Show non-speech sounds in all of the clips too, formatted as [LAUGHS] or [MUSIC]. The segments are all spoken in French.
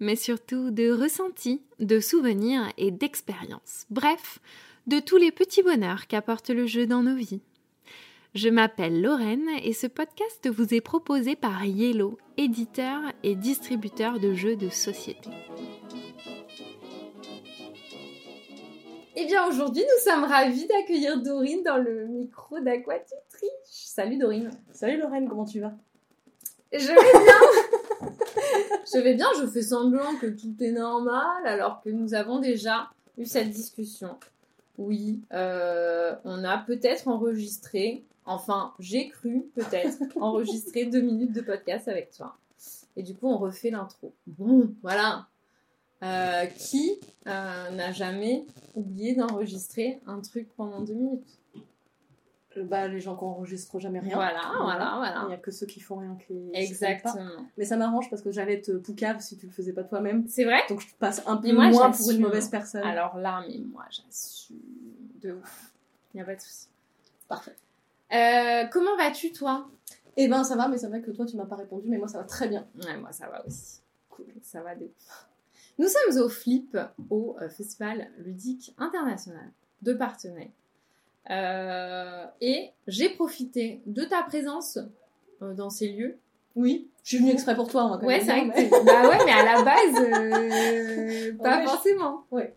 mais surtout de ressentis, de souvenirs et d'expériences. Bref, de tous les petits bonheurs qu'apporte le jeu dans nos vies. Je m'appelle Lorraine et ce podcast vous est proposé par Yellow, éditeur et distributeur de jeux de société. Eh bien aujourd'hui nous sommes ravis d'accueillir Dorine dans le micro d'Aquatutriche. Salut Dorine. Salut Lorraine, comment tu vas? Je vais bien. [LAUGHS] [LAUGHS] je vais bien, je fais semblant que tout est normal alors que nous avons déjà eu cette discussion. Oui, euh, on a peut-être enregistré, enfin j'ai cru peut-être [LAUGHS] enregistrer deux minutes de podcast avec toi. Et du coup on refait l'intro. Bon, voilà. Euh, qui euh, n'a jamais oublié d'enregistrer un truc pendant deux minutes? Bah, les gens qui enregistrent jamais rien. Voilà, voilà, voilà. Il n'y a que ceux qui font rien qui. Exactement. Mais ça m'arrange parce que j'allais te poucave si tu le faisais pas toi-même. C'est vrai? Donc je passe un peu moi, moins pour une mauvaise personne. Alors là, mais moi, j'assume de ouf. Il n'y a pas de souci. Parfait. Euh, comment vas-tu, toi? Eh ben ça va, mais c'est vrai que toi tu m'as pas répondu, mais moi ça va très bien. Ouais, moi, ça va aussi. Cool, ça va de ouf. Nous sommes au Flip, au euh, Festival ludique international de Partenay. Euh, et j'ai profité de ta présence euh, dans ces lieux. Oui, je suis venue exprès pour toi, va quand Ouais, c'est vrai que mais- Bah ouais, mais à la base, euh, [LAUGHS] pas Ouais, je- forcément. Ouais.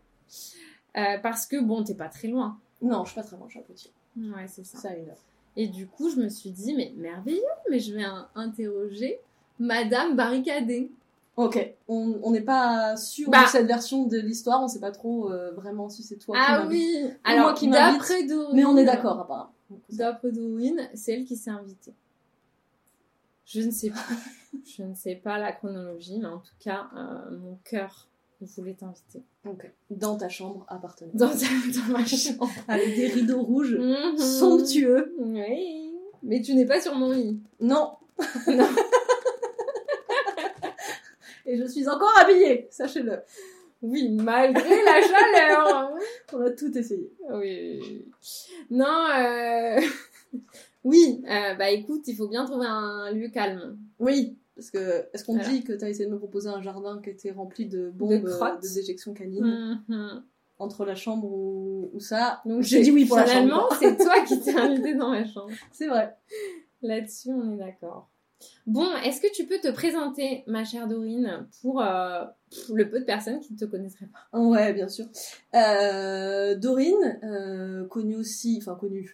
Euh, parce que bon, t'es pas très loin. Non, je suis pas très loin, je suis à Poitiers. Ouais, c'est ça. Une heure. Et du coup, je me suis dit, mais merveilleux, mais je vais interroger Madame Barricadée. Ok, on n'est pas sûr Bah. de cette version de l'histoire, on sait pas trop euh, vraiment si c'est toi Ah oui moi Alors, qui d'après Dorine... Mais on est d'accord apparemment. D'après Dorine, c'est elle qui s'est invitée. Je ne sais pas. [LAUGHS] je ne sais pas la chronologie, mais en tout cas, euh, mon cœur voulait t'inviter. Ok. Dans ta chambre appartenant. Dans, ta- dans ma [LAUGHS] chambre. Avec des rideaux rouges Mhm. somptueux. Oui. Mais tu n'es pas sur mon lit. Non. [LAUGHS] Non. Et je suis encore habillée, sachez-le. Oui, malgré la [LAUGHS] chaleur. On a tout essayé. Oui. Non, euh... [LAUGHS] oui, euh, bah écoute, il faut bien trouver un lieu calme. Oui, parce que est-ce qu'on Voilà. dit que t'as essayé de me proposer un jardin qui était rempli de bombes De euh, crottes. de, déjection canine Mhm. entre la chambre ou, ou ça? Donc J'ai dit oui pour la finalement, chambre. c'est toi qui t'es invité dans ma chambre. [LAUGHS] C'est vrai. Là-dessus, on est d'accord. Bon, est-ce que tu peux te présenter, ma chère Dorine, pour, euh, pour le peu de personnes qui ne te connaisseraient pas? Ouais, bien sûr. Euh, Dorine, euh, connue aussi, enfin connue,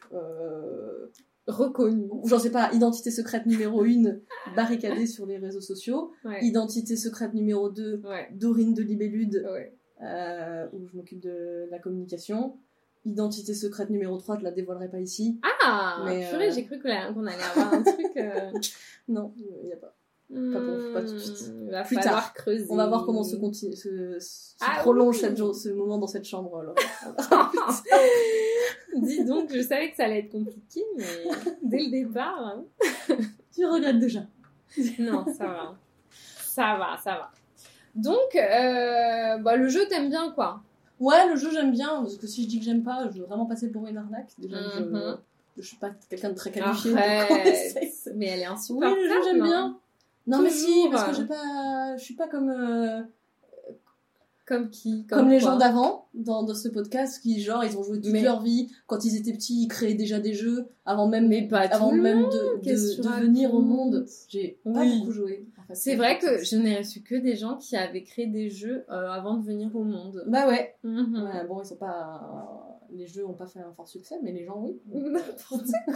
Reconnue. j'en sais pas, identité secrète numéro 1, barricadée [LAUGHS] sur les réseaux sociaux. Ouais. Identité secrète numéro 2, Ouais. Dorine de Libellude, Ouais. où je m'occupe de la communication. Identité secrète numéro 3, je la dévoilerai pas ici. Ah, Mais, purée, euh, j'ai cru qu'on allait avoir un truc. euh, [LAUGHS] Non, il n'y a pas. Pas pour- pas tout de suite. hmm, Va Plus tard. creuser. On va voir comment se, continue, se, se Ah prolonge oui. cette jour- ce moment dans cette chambre. alors. [LAUGHS] Dis donc, je savais que ça allait être compliqué, mais [LAUGHS] dès le départ, hein. tu regrettes déjà. non, ça va. Ça va, ça va. Donc, euh, bah, le jeu, t'aimes bien, quoi. Ouais, le jeu j'aime bien, parce que si je dis que j'aime pas, je veux vraiment passer pour une arnaque. Déjà, que Mhm. je, je suis pas quelqu'un de très qualifié. Mais elle est Oui, le jeu j'aime hein. bien. Non mais si, parce que j'ai pas, je suis pas comme euh, Comme qui comme, les gens d'avant dans, dans ce podcast qui genre ils ont joué toute Mais- leur vie quand ils étaient petits ils créaient déjà des jeux avant même Mais pas avant même de, de, venir au monde. J'ai pas Oui. beaucoup joué. en fait. C'est vrai que je n'ai reçu que des gens qui avaient créé des jeux euh, avant de venir au monde. bah ouais. Mhm. Ouais, bon ils sont pas les jeux ont pas fait un fort succès mais les gens oui. [LAUGHS] N'importe quoi.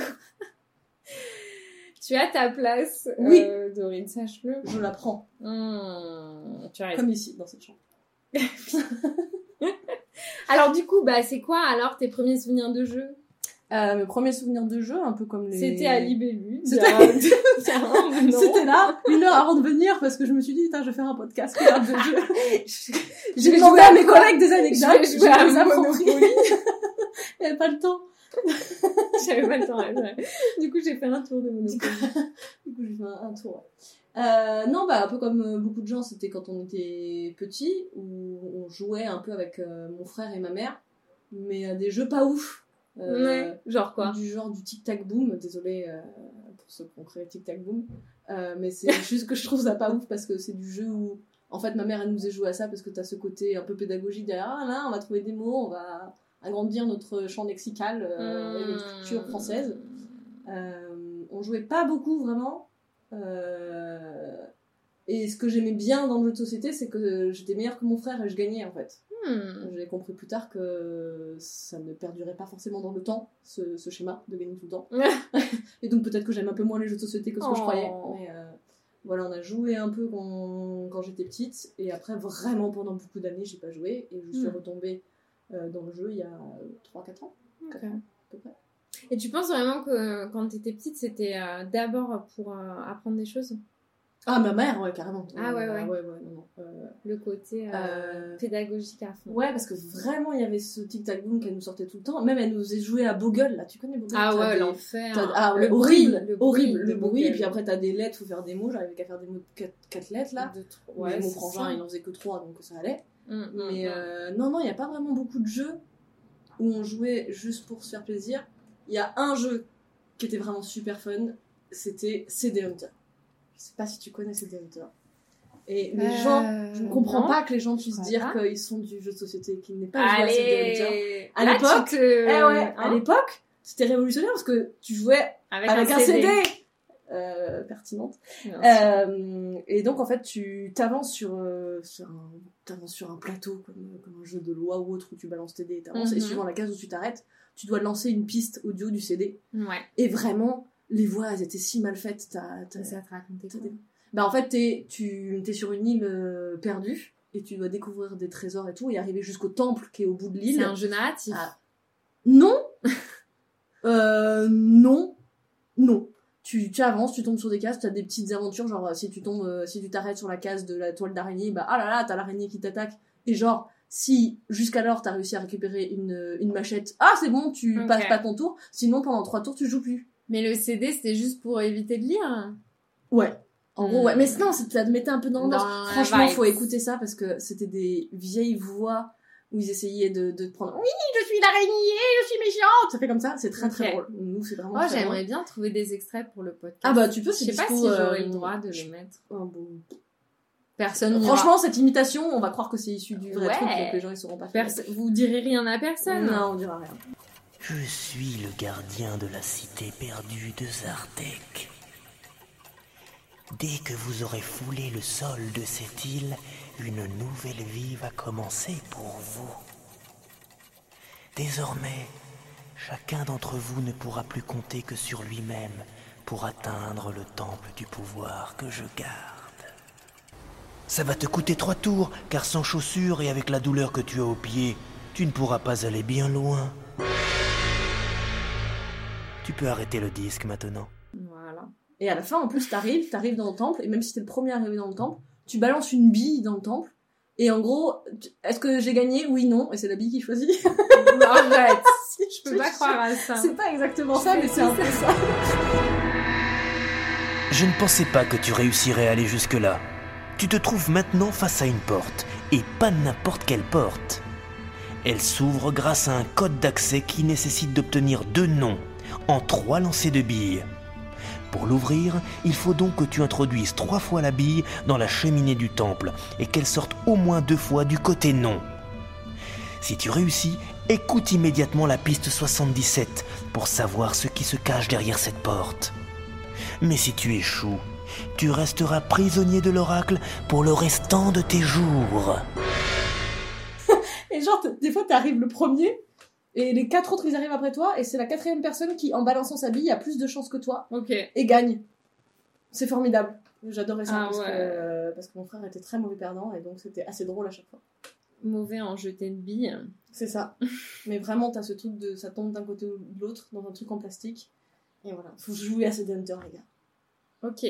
tu as ta place, Oui. euh, Dorine, sache-le. Je la prends Hmm, tu as comme ici dans cette chambre. [LAUGHS] Alors du coup, bah c'est quoi alors tes premiers souvenirs de jeu? Euh, mes premiers souvenirs de jeu, un peu comme les... C'était à Libellu. C'était- [LAUGHS] là, une heure avant de venir, parce que je me suis dit, putain, je vais faire un podcast de jeu. [LAUGHS] J'ai demandé à mes collègues des anecdotes, je vais jouer à. Monopoly. Il n'y avait pas le temps. [LAUGHS] J'avais pas le temps. ouais, ouais. Du coup, j'ai fait un tour de Monopoly. [LAUGHS] Du coup, j'ai fait un, un tour. Euh, non, bah, un peu comme euh, beaucoup de gens, c'était quand on était petit, où on jouait un peu avec euh, mon frère et ma mère, mais à des jeux pas ouf. Euh, Ouais. Genre quoi? Du genre du tic-tac-boom, désolé pour ceux qui ont créé tic-tac-boom, mais c'est [LAUGHS] juste que je trouve ça pas ouf parce que c'est du jeu où, en fait, ma mère, elle nous a joué à ça parce que t'as ce côté un peu pédagogique derrière, ah là, on va trouver des mots, on va agrandir notre champ lexical euh, et notre culture française. Euh, on jouait pas beaucoup vraiment. Euh, et ce que j'aimais bien dans le jeu de société, c'est que j'étais meilleure que mon frère et je gagnais en fait. Hmm. J'ai compris plus tard que ça ne perdurait pas forcément dans le temps, ce, ce schéma de gagner tout le temps. [LAUGHS] et donc peut-être que j'aime un peu moins les jeux de société que ce que je Oh. croyais. Mais euh, voilà, on a joué un peu quand, quand j'étais petite. Et après, vraiment pendant beaucoup d'années, j'ai pas joué. Et je suis Hmm. retombée dans le jeu il y a 3-4 ans. Ok. Quatre ans, à peu près. Et tu penses vraiment que quand t'étais petite, c'était euh, d'abord pour euh, apprendre des choses? Ah, ma mère, ouais, carrément. Ah, ouais, ouais. ouais, non, non. Euh, Le côté euh, Euh, pédagogique à fond. Ouais, parce que vraiment, il y avait ce tic-tac-boom qu'elle nous sortait tout le temps. Même, elle nous faisait jouer à Bogle, là. Tu connais Bogle? Ah ouais, des- l'enfer. Ah, ouais, Le horrible, bruit, le horrible, bruit le bruit. Et puis après, t'as des lettres, faut faire des mots. J'arrivais qu'à faire des mots de 4, lettres, là. De trop- Ouais, Ouais, mon frangin, il en faisait que 3, donc ça allait. Mm, mm, Mais euh, non, non, il n'y a pas vraiment beaucoup de jeux où on jouait juste pour se faire plaisir. Il y a un jeu qui était vraiment super fun, c'était CD Hunter. Je sais pas si tu connais CD Hunter. Et les Euh, gens, je ne comprends non. pas que les gens puissent dire qu'ils sont du jeu de société, qu'ils n'aient pas joué à CD Hunter. À l'époque, te- Eh ouais, à hein, l'époque, c'était révolutionnaire parce que tu jouais avec, avec un CD. Euh, pertinente. Euh, et donc en fait tu t'avances sur, euh, sur, un, sur un plateau comme, comme un jeu de loi ou autre où tu balances tes dés et t'avances et suivant la case où tu t'arrêtes tu dois lancer une piste audio du CD Ouais. et vraiment les voix elles étaient si mal faites t'as, t'as- Ça te racontait t'as quoi des- bah en fait t'es, tu es sur une île perdue et tu dois découvrir des trésors et tout et arriver jusqu'au temple qui est au bout de l'île C'est un jeu narratif. Ah. non [LAUGHS] euh, non non tu, tu avances, tu tombes sur des cases, tu as des petites aventures, genre euh, si tu tombes, euh, si tu t'arrêtes sur la case de la toile d'araignée, bah ah là là, t'as l'araignée qui t'attaque. Et genre, si jusqu'alors t'as réussi à récupérer une, une machette, ah c'est bon, tu passes pas ton tour, sinon pendant trois tours tu joues plus. Mais le CD, c'était juste pour éviter de lire. Ouais. En gros, Hmm. ouais. Mais non, c'est- ça te mettait un peu dans l'ambiance. Franchement, faut écouter ça parce que c'était des vieilles voix où ils essayaient de, de te prendre. Oui, je suis l'araignée, je suis méchante. Ça fait comme ça, c'est très très Ok. drôle. Nous, c'est vraiment Oh, j'aimerais bien trouver des extraits pour le podcast. Ah bah tu peux, Je c'est sais pas si j'aurais euh, le droit de je- le mettre. Oh, bon. Personne. Franchement, cette imitation, on va croire que c'est issu du vrai Ouais. truc, donc les gens ils sauront pas faire. Perso- vous direz rien à personne. Non, on dira rien. Je suis le gardien de la cité perdue de Zartek. Dès que vous aurez foulé le sol de cette île, une nouvelle vie va commencer pour vous. Désormais, chacun d'entre vous ne pourra plus compter que sur lui-même pour atteindre le temple du pouvoir que je garde. Ça va te coûter trois tours, car sans chaussures et avec la douleur que tu as aux pieds, tu ne pourras pas aller bien loin. Tu peux arrêter le disque maintenant. Voilà. Et à la fin, en plus, t'arrives, t'arrives dans le temple, et même si t'es le premier arrivé dans le temple, tu balances une bille dans le temple, et en gros, est-ce que j'ai gagné? Oui, non, et c'est la bille qui choisit. [LAUGHS] Arrête. [LAUGHS] Si, Je peux pas croire à ça. C'est pas exactement ça, mais c'est un peu ça. Je ne pensais pas que tu réussirais à aller jusque-là. Tu te trouves maintenant face à une porte, et pas n'importe quelle porte. Elle s'ouvre grâce à un code d'accès qui nécessite d'obtenir deux noms en trois lancers de billes. Pour l'ouvrir, il faut donc que tu introduises trois fois la bille dans la cheminée du temple et qu'elle sorte au moins deux fois du côté non. Si tu réussis, écoute immédiatement la piste 77 pour savoir ce qui se cache derrière cette porte. Mais si tu échoues, tu resteras prisonnier de l'oracle pour le restant de tes jours. [LAUGHS] Et genre, des fois, t'arrives le premier, et les quatre autres, ils arrivent après toi, et c'est la quatrième personne qui, en balançant sa bille, a plus de chances que toi, Ok. et gagne. C'est formidable. J'adorais ça Ah parce, ouais. que, parce que mon frère était très mauvais perdant et donc c'était assez drôle à chaque fois. mauvais en jeter de billes. C'est ça. [LAUGHS] Mais vraiment, t'as ce truc de ça tombe d'un côté ou de l'autre dans un truc en plastique. Et voilà, faut jouer à ces Hunter, les gars. Ok.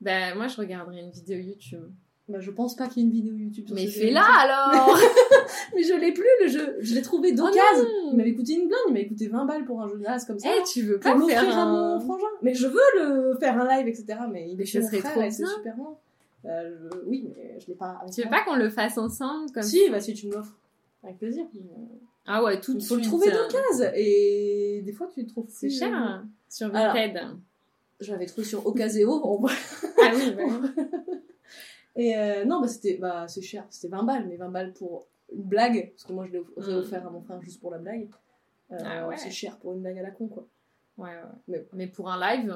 Bah, moi, je regarderai une vidéo YouTube. Bah, je pense pas qu'il y ait une vidéo YouTube. sur Mais fais-la [LAUGHS] alors [LAUGHS] Mais je l'ai plus le jeu. Je l'ai trouvé Oh d'occasion. non. il m'avait coûté une blinde, il m'avait coûté 20 balles pour un jeu de naze comme ça. Eh, tu veux pour pas l'offrir faire à un... mon frangin. Mais je veux le faire un live, etc. Mais il est chez mon frère c'est bien. super loin. Euh, je- Oui, mais je l'ai pas. Tu veux pas qu'on le fasse ensemble comme Si, bah si tu me l'offres. Avec plaisir. Ah ouais, tout de Il faut le suite. trouver d'occasion. Et des fois, tu le trouves C'est cher hein, sur. Vinted. Je l'avais trouvé sur Ocaseo. vrai. Ah oui, [LAUGHS] bah. Et euh, non, bah c'était bah, c'est cher. C'était 20 balles, mais 20 balles pour une blague. Parce que moi, je l'ai Mm. offert à mon frère juste pour la blague. Euh, Ah ouais. C'est cher pour une blague à la con, quoi. ouais, ouais. Mais- Mais pour un live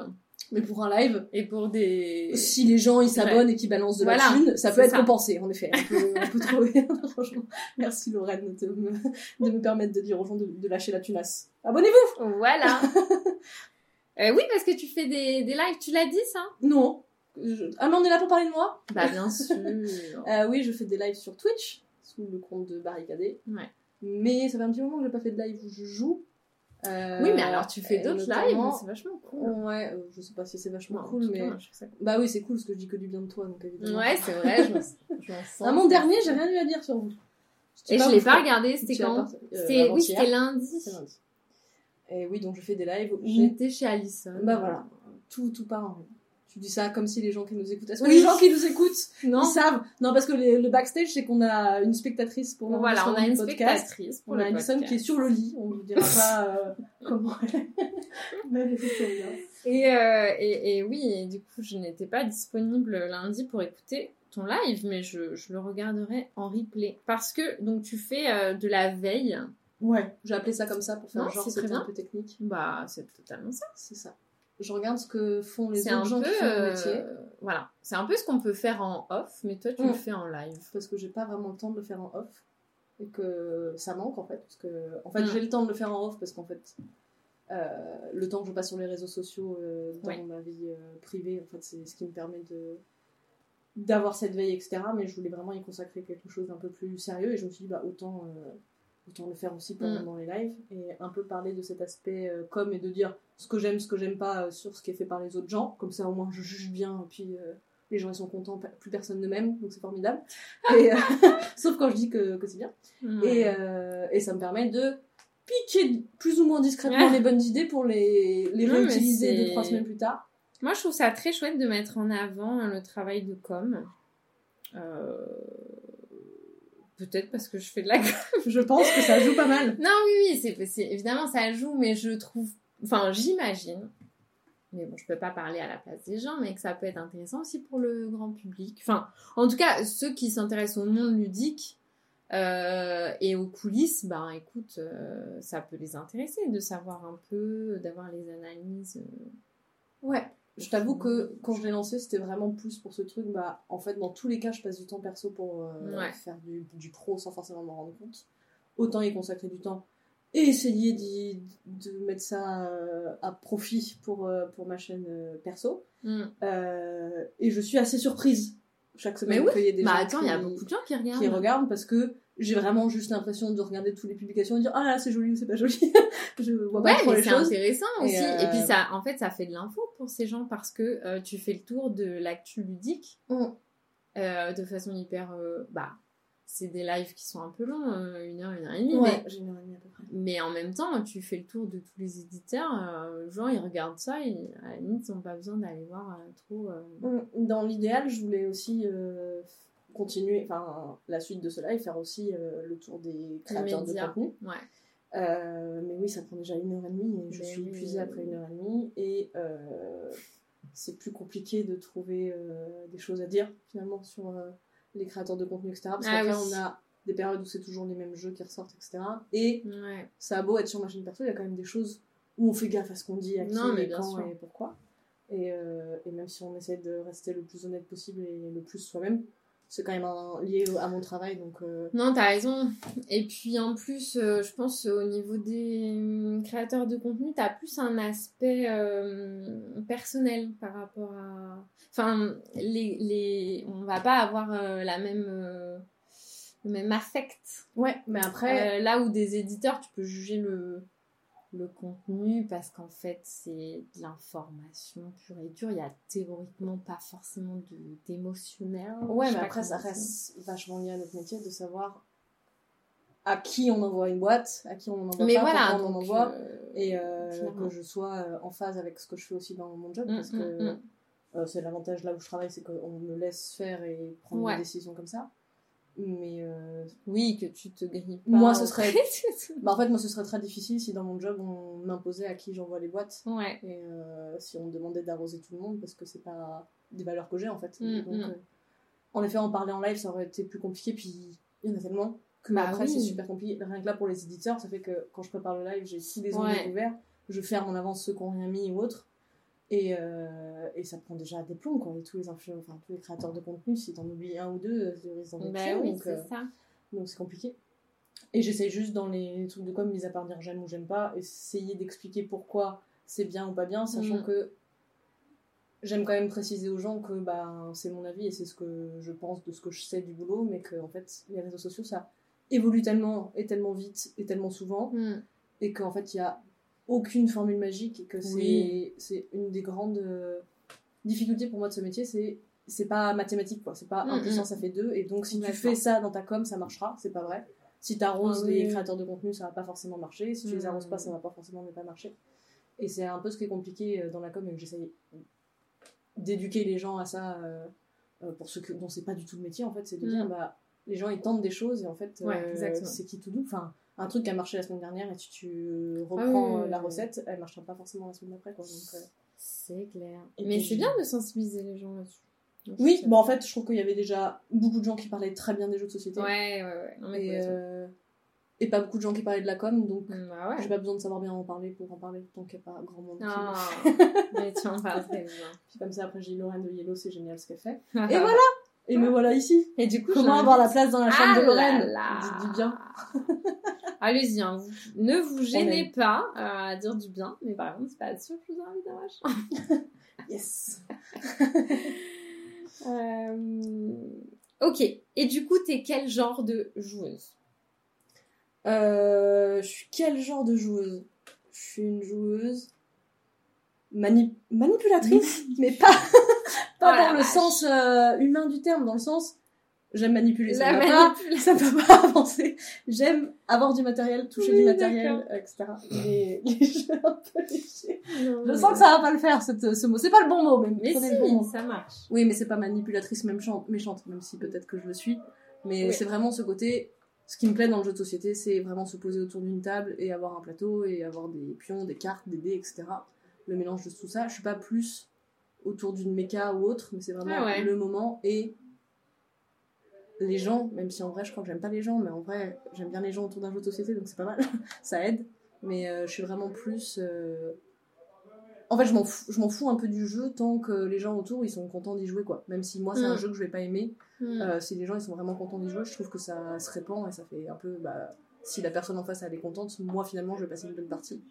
Mais pour un live, et pour des. si les gens ils s'abonnent et qu'ils balancent de Voilà, la thune, ça peut être ça. compensé, en effet. On peut, on peut trouver. [LAUGHS] Franchement, merci Lorraine de me, de me permettre de dire aux gens de, de lâcher la tunasse. Abonnez-vous Voilà. [LAUGHS] Euh, oui, parce que tu fais des, des lives, tu l'as dit ça? Non. Je- Ah, mais on est là pour parler de moi Bah bien sûr. [LAUGHS] Euh, Oui, je fais des lives sur Twitch, sous le compte de Barricadé. Ouais. Mais ça fait un petit moment que j'ai pas fait de live où je joue. Euh, Oui, mais alors tu fais d'autres lives, c'est vachement cool. Ouais, euh, je sais pas si c'est vachement Non, cool, mais. cas, je cool. Bah oui, c'est cool parce que je dis que du bien de toi, donc évidemment. Ouais, c'est vrai, je je sens. Ah, mon dernier, j'ai rien eu à dire sur vous. Et je l'ai pas regardé, c'était quand euh, C'était- Oui, c'était lundi. Et oui, donc je fais des lives où J'étais chez Alison. Bah voilà. tout, tout part en rond. Tu dis ça comme si les gens qui nous écoutent. Oui. les gens qui nous écoutent, Non. ils savelle Non, parce que les- le backstage, c'est qu'on a une spectatrice pour Voilà, on a une podcast. spectatrice pour On le a Alison qui [LAUGHS] [LAUGHS] est sur le lit. On ne vous dira pas euh, comment elle est. Et, euh, et, et oui, et du coup, je n'étais pas disponible lundi pour écouter ton live, mais je, je le regarderai en replay. Parce que, donc, tu fais euh, de la veille. Ouais, j'ai appelé ça comme ça pour faire Non, genre c'était un peu technique. Bah, c'est totalement ça. C'est ça. Je regarde ce que font les autres un gens peu. qui font le euh, métier. voilà. C'est un peu ce qu'on peut faire en off, mais toi, tu Mm. le fais en live. parce que j'ai pas vraiment le temps de le faire en off et que ça manque en fait parce que en fait Mm. j'ai le temps de le faire en off parce qu'en fait euh, le temps que je passe sur les réseaux sociaux euh, dans ma vie euh, privée en fait c'est ce qui me permet de d'avoir cette veille etc mais je voulais vraiment y consacrer quelque chose d'un peu plus sérieux et je me suis dit bah autant euh, autant le faire aussi pendant Mm. dans les lives et un peu parler de cet aspect euh, com et de dire ce que j'aime ce que j'aime pas euh, sur ce qui est fait par les autres gens comme ça au moins je juge bien et puis euh, les gens ils sont contents, plus personne ne m'aime, donc c'est formidable. [LAUGHS] Et, [LAUGHS] sauf quand je dis que, que c'est bien. Et, euh, et ça me permet de piquer plus ou moins discrètement Ouais. les bonnes idées pour les, les Non, réutiliser deux, trois semaines plus tard. Moi, je trouve ça très chouette de mettre en avant le travail de com. Euh, Peut-être parce que je fais de la. [LAUGHS] Je pense que ça joue pas mal. Non, oui, oui, c'est, c'est- évidemment, ça joue, mais je trouve. Enfin, j'imagine. Mais bon, je peux pas parler à la place des gens, mais que ça peut être intéressant aussi pour le grand public. Enfin, en tout cas, ceux qui s'intéressent au monde ludique euh, et aux coulisses, ben écoute, euh, ça peut les intéresser de savoir un peu, d'avoir les analyses. euh. Ouais. Je t'avoue que quand je l'ai lancé, c'était vraiment plus pour ce truc. Bah, en fait, dans tous les cas, je passe du temps perso pour euh, Ouais. faire du, du pro sans forcément m'en rendre compte. Autant y consacrer du temps et essayer de mettre ça euh, à profit pour, euh, pour ma chaîne perso. Mm. Euh, et je suis assez surprise chaque semaine oui, qu'il y ait des Bah gens attends, il y a qui- beaucoup de gens qui regardent. qui regardent parce que j'ai vraiment juste l'impression de regarder toutes les publications et de dire ah là c'est joli ou c'est pas joli. [LAUGHS] je vois Ouais, pas trop mais les c'est intéressant Et, aussi. Et, euh, puis ça, en fait, ça fait de l'info pour ces gens parce que euh, tu fais le tour de l'actu ludique Mm. euh, de façon hyper. euh, bah, c'est des lives qui sont un peu longs, euh, une heure, une heure et demie, Ouais, j'ai une heure et demie à peu près. mais, mais en même temps, tu fais le tour de tous les éditeurs. euh, genre, ils regardent ça et à la limite, ils n'ont pas besoin d'aller voir euh, trop. euh, Mm. Dans l'idéal, je voulais aussi euh, continuer, enfin la suite de cela et faire aussi euh, le tour des créateurs de contenu. Ouais. Euh, mais oui, ça prend déjà une heure et demie et je suis oui, épuisée oui, après une heure et demie et euh, c'est plus compliqué de trouver des choses à dire finalement sur les créateurs de contenu, etc. Parce Ah qu'après, oui. on a des périodes où c'est toujours les mêmes jeux qui ressortent, etc. Et Ouais. ça a beau être sur ma chaîne perso, il y a quand même des choses où on fait gaffe à ce qu'on dit, à qui, Non, mais et bien quand sûr. et pourquoi. Et, et même si on essaie de rester le plus honnête possible et le plus soi-même, c'est quand même un- lié à mon travail, donc euh, Non, t'as raison. Et puis en plus, euh, je pense euh, au niveau des hum, créateurs de contenu, t'as plus un aspect euh, personnel par rapport à. Enfin, les, les... on va pas avoir la même. le même affect. Ouais, mais après. Là où des éditeurs, tu peux juger le, le contenu parce qu'en fait, c'est de l'information pure et dure. Il y a théoriquement pas forcément d'émotionnel. Ouais, mais après, ça reste vachement lié à notre métier de savoir à qui on envoie une boîte, à qui on en envoie Mais pas, voilà, on en envoie. euh, et euh, que je sois euh, en phase avec ce que je fais aussi dans mon job Mm, parce mm, que mm. euh, c'est l'avantage là où je travaille c'est qu'on me laisse faire et prendre Ouais. des décisions comme ça mais euh, Oui, que tu te grilles pas. Moi, ce serait- bah, [LAUGHS] en fait moi ce serait très difficile si dans mon job on m'imposait à qui j'envoie les boîtes ouais. et euh, si on me demandait d'arroser tout le monde parce que c'est pas des valeurs que j'ai en fait Mm, donc mm. euh, en effet en parler en live ça aurait été plus compliqué puis il y en a tellement que Bah après oui. c'est super compliqué rien que là pour les éditeurs ça fait que quand je prépare le live j'ai les ongles Ouais. ouverts je ferme en avance ceux qui n'ont rien mis ou autres et, euh, et ça prend déjà des plombs quoi et tous les enfin tous les créateurs de contenu si t'en oublies un ou deux tu risques d'en Bah oui, donc c'est euh, ça. donc c'est compliqué. Et j'essaie juste dans les trucs de com, mis à part dire j'aime ou j'aime pas, essayer d'expliquer pourquoi c'est bien ou pas bien, sachant Mm. que j'aime quand même préciser aux gens que bah, c'est mon avis et c'est ce que je pense de ce que je sais du boulot, mais que en fait les réseaux sociaux ça évolue tellement et tellement vite et tellement souvent Mm. et qu'en fait il y a aucune formule magique et que c'est Oui. c'est une des grandes euh, difficultés pour moi de ce métier c'est c'est pas mathématique quoi. C'est pas 1 Mm, plus 1 mm. ça fait 2 et donc si tu fais ça dans ta com ça marchera. C'est pas vrai. Si t'arroses Ah oui. les créateurs de contenu ça va pas forcément marcher. Si tu les Mm. arroses pas ça va pas forcément ne pas marcher. Et c'est un peu ce qui est compliqué euh, dans la com. Et que j'essaye d'éduquer les gens à ça euh, euh, pour ceux que, dont c'est pas du tout le métier en fait. C'est de Mm. dire bah les gens ils tentent des choses et en fait Ouais, euh, c'est qui tout doux. Enfin un truc qui a marché la semaine dernière et tu, tu reprends Ah oui, euh, la recette elle marchera pas forcément la semaine d'après euh, C'est clair. Et Mais c'est bien de sensibiliser les gens là-dessus. Oui bon en fait je trouve qu'il y avait déjà beaucoup de gens qui parlaient très bien des jeux de société Ouais, ouais, ouais. Et, euh, et pas beaucoup de gens qui parlaient de la com donc Mm, Bah ouais. j'ai pas besoin de savoir bien en parler pour en parler tant qu'il n'y a pas grand monde Ah, [LAUGHS] mais tu en parles très bien. Puis comme ça après j'ai Lorraine de Yellow c'est génial ce qu'elle fait [LAUGHS] Et voilà et me voilà ici Et du coup, comment avoir la place dans la chambre Ah de Lorraine? là là. dites du bien Allez-y, hein, ne vous gênez pas euh, à dire du bien, mais par contre, c'est pas sûr que je vous invite ma chambre. yes. [LAUGHS] Euh, Ok, et du coup, t'es quel genre de joueuse? Euh, je suis quel genre de joueuse? Je suis une joueuse mani- manipulatrice, [LAUGHS] mais pas, [LAUGHS] pas Oh dans le vache. sens humain du terme, dans le sens j'aime manipuler, ça ne pas, ça peut pas [LAUGHS] avancer. J'aime avoir du matériel, toucher Oui, du matériel, euh, etc. Les, [LAUGHS] les jeux un peu. Je sens que ça va pas le faire, cette- ce mot. C'est pas le bon mot, mais, Mais le bon mot. si, ça marche. Oui, mais c'est pas manipulatrice méchante, méchante même si peut-être que je le suis. Mais Oui. c'est vraiment ce côté. Ce qui me plaît dans le jeu de société, c'est vraiment se poser autour d'une table et avoir un plateau et avoir des pions, des cartes, des dés, etc. Le mélange de tout ça. Je suis pas plus autour d'une méca ou autre, mais c'est vraiment Ah ouais. le moment et les gens, même si en vrai je crois que j'aime pas les gens, mais en vrai j'aime bien les gens autour d'un jeu de société, donc c'est pas mal, [LAUGHS] ça aide. Mais euh, je suis vraiment plus. euh, En fait, je m'en fous, un peu du jeu tant que les gens autour ils sont contents d'y jouer quoi. Même si moi c'est un Mm. jeu que je vais pas aimer, Mm. euh, si les gens ils sont vraiment contents d'y jouer, je trouve que ça se répand et ça fait un peu. Bah, si la personne en face elle est contente, moi finalement je vais passer une bonne partie.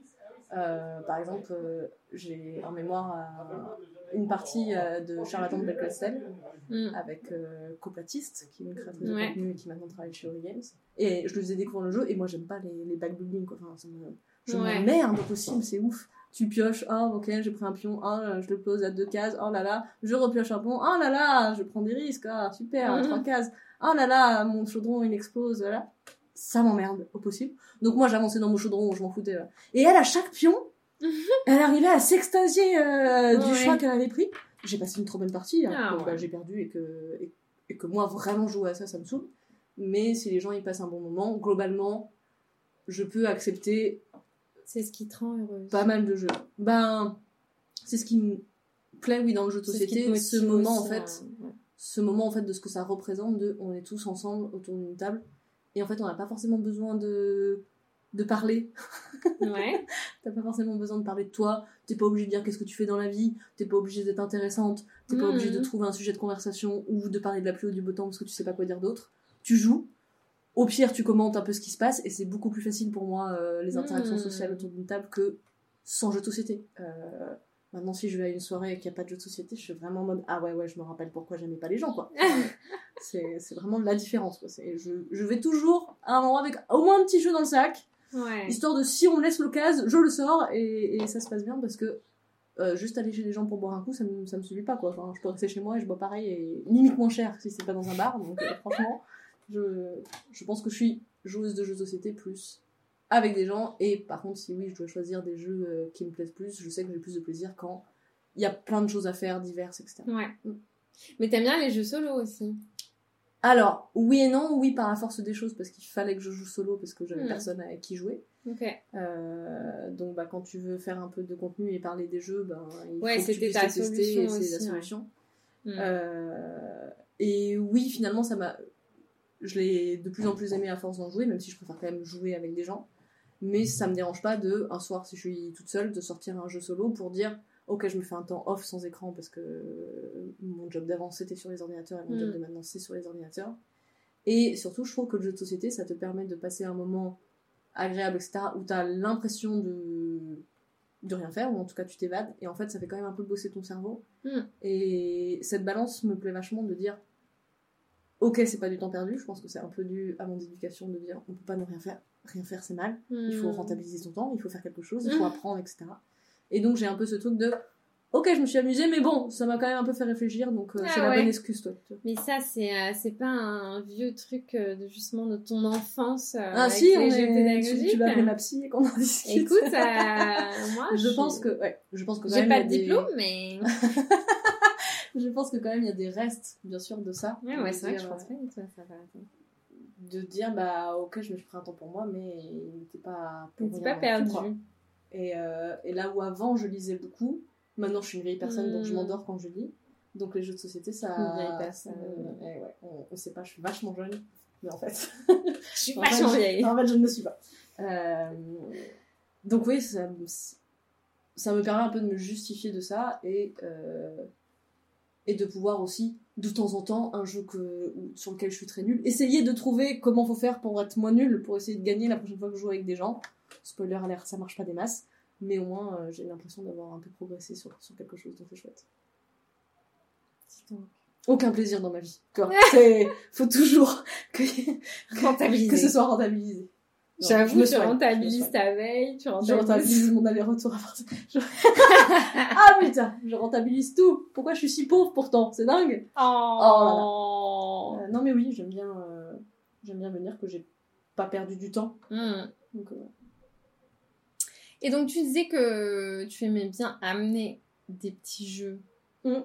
Euh, par exemple, euh, j'ai en mémoire à une partie euh, de Charlatan de Belcastel Mm. avec euh, Coplatiste, qui est une créatrice de Ouais. contenu et qui maintenant travaille chez Ori Games. Et je lui faisais découvrir le jeu et moi j'aime pas les, les backbuilding quoi. Enfin, ça me- je Ouais. m'emmerde au possible, c'est ouf. Tu pioches, ah ok, j'ai pris un pion, ah je le pose à deux cases, oh là là, je repioche un pont, oh là là, je prends des risques, ah super, à Mhm. trois cases, oh là là, mon chaudron il explose, voilà. Ça m'emmerde au possible. Donc moi j'avançais dans mon chaudron, je m'en foutais. là. Et elle, à chaque pion, [LAUGHS] elle arrivait à s'extasier euh, du choix qu'elle avait pris. J'ai passé une trop bonne partie, hein, Ah bah, j'ai perdu et que, et, et que moi vraiment jouer à ça, ça me saoule. Mais si les gens ils passent un bon moment, globalement, je peux accepter C'est ce qui te rend heureuse. pas mal de jeux. Ben, c'est ce qui me plaît, oui, dans le jeu de ce société, ce moment en aussi fait, ouais. ce moment en fait de ce que ça représente, de on est tous ensemble autour d'une table, et en fait on n'a pas forcément besoin de de parler. [LAUGHS] Ouais. T'as pas forcément besoin de parler de toi. T'es pas obligé de dire qu'est-ce que tu fais dans la vie. T'es pas obligé d'être intéressante. T'es pas obligé de trouver un sujet de conversation ou de parler de la pluie ou du beau temps parce que tu sais pas quoi dire d'autre. Tu joues. Au pire, tu commentes un peu ce qui se passe et c'est beaucoup plus facile pour moi euh, les interactions Mhm. sociales autour d'une table que sans jeu de société. Euh, Maintenant, si je vais à une soirée et qu'il n'y a pas de jeu de société, je suis vraiment en mode Ah ouais, ouais, je me rappelle pourquoi j'aimais pas les gens, quoi. [LAUGHS] c'est c'est vraiment la différence, quoi. C'est- Je, je vais toujours à un endroit avec au moins un petit jeu dans le sac, Ouais. histoire de si on me laisse l'occasion, je le sors et, et ça se passe bien parce que euh, juste aller chez des gens pour boire un coup, ça me, ça me suffit pas, quoi. Enfin, je peux rester chez moi et je bois pareil et limite moins cher si c'est pas dans un bar. Donc, euh, franchement, je, je pense que je suis joueuse de jeux de société plus avec des gens. Et par contre, si oui, je dois choisir des jeux euh, qui me plaisent plus, je sais que j'ai plus de plaisir quand il y a plein de choses à faire, diverses, etc. Ouais. Mm. Mais t'aimes bien les jeux solo aussi? Alors, oui et non, oui par la force des choses, parce qu'il fallait que je joue solo, parce que j'avais Hmm. personne avec qui jouer. Ok. Euh, donc, bah, quand tu veux faire un peu de contenu et parler des jeux, ben, il Ouais, faut que tu puisses ta tester, solution et c'est la solution. Mm. Euh, et oui, finalement, ça m'a. Je l'ai de plus en plus aimé à force d'en jouer, même si je préfère quand même jouer avec des gens. Mais ça me dérange pas de, un soir, si je suis toute seule, de sortir un jeu solo pour dire Ok, je me fais un temps off sans écran parce que mon job d'avant c'était sur les ordinateurs et mon Mm. job de maintenant c'est sur les ordinateurs. Et surtout, je trouve que le jeu de société, ça te permet de passer un moment agréable, etc., où tu as l'impression de de rien faire, ou en tout cas tu t'évades, et en fait ça fait quand même un peu bosser ton cerveau. Mm. Et cette balance me plaît vachement de dire ok c'est pas du temps perdu, je pense que c'est un peu dû à mon éducation de dire on peut pas ne rien faire, rien faire c'est mal, il faut Mm. rentabiliser son temps, il faut faire quelque chose, il faut apprendre, etc. Et donc j'ai un peu ce truc de ok je me suis amusée, mais bon ça m'a quand même un peu fait réfléchir, donc euh, Ah c'est la ouais. bonne excuse toi. Mais ça, c'est euh, c'est pas un vieux truc euh, de justement de ton enfance. euh, Ah avec si, on est... tu, tu vas appeler ma psy et qu'on en discute. Écoute, [LAUGHS] moi, je pense que ouais, je pense que J'ai pas de des- diplôme, mais. [LAUGHS] Je pense que quand même il y a des restes, bien sûr, de ça. Ouais, ouais, c'est vrai que je pense pas que ça, ça va. De dire bah ok je me suis pris un temps pour moi mais il n'était pas pour T'es rien pas perdu. quoi. et, euh, et là où avant je lisais beaucoup maintenant je suis une vieille personne donc je Mm. m'endors quand je lis donc les jeux de société ça Une vieille personne. ouais, on, on sait pas je suis vachement jeune mais en fait [LAUGHS] Je suis vachement vieille. en fait je ne le suis pas Euh, donc oui ça, me- ça me permet un peu de me justifier de ça et euh, et de pouvoir aussi de temps en temps un jeu que, sur lequel je suis très nulle essayer de trouver comment faut faire pour être moins nul pour essayer de gagner la prochaine fois que je joue avec des gens. Spoiler alert ça marche pas des masses. Mais au moins euh, j'ai l'impression d'avoir un peu progressé sur, sur quelque chose donc c'est chouette. Aucun plaisir dans ma vie. [LAUGHS] Faut toujours que, que ce soit rentabilisé J'avoue, tu je rentabilises ta veille, tu Je rentabilises. rentabilise mon aller-retour à partir. [LAUGHS] je- ah putain, je rentabilise tout. Pourquoi je suis si pauvre pourtant? C'est dingue. Oh, Euh, non mais oui, j'aime bien, euh, j'aime bien me dire que j'ai pas perdu du temps. Hmm. Donc, euh, Et donc, tu disais que tu aimais bien amener des petits jeux. Mm.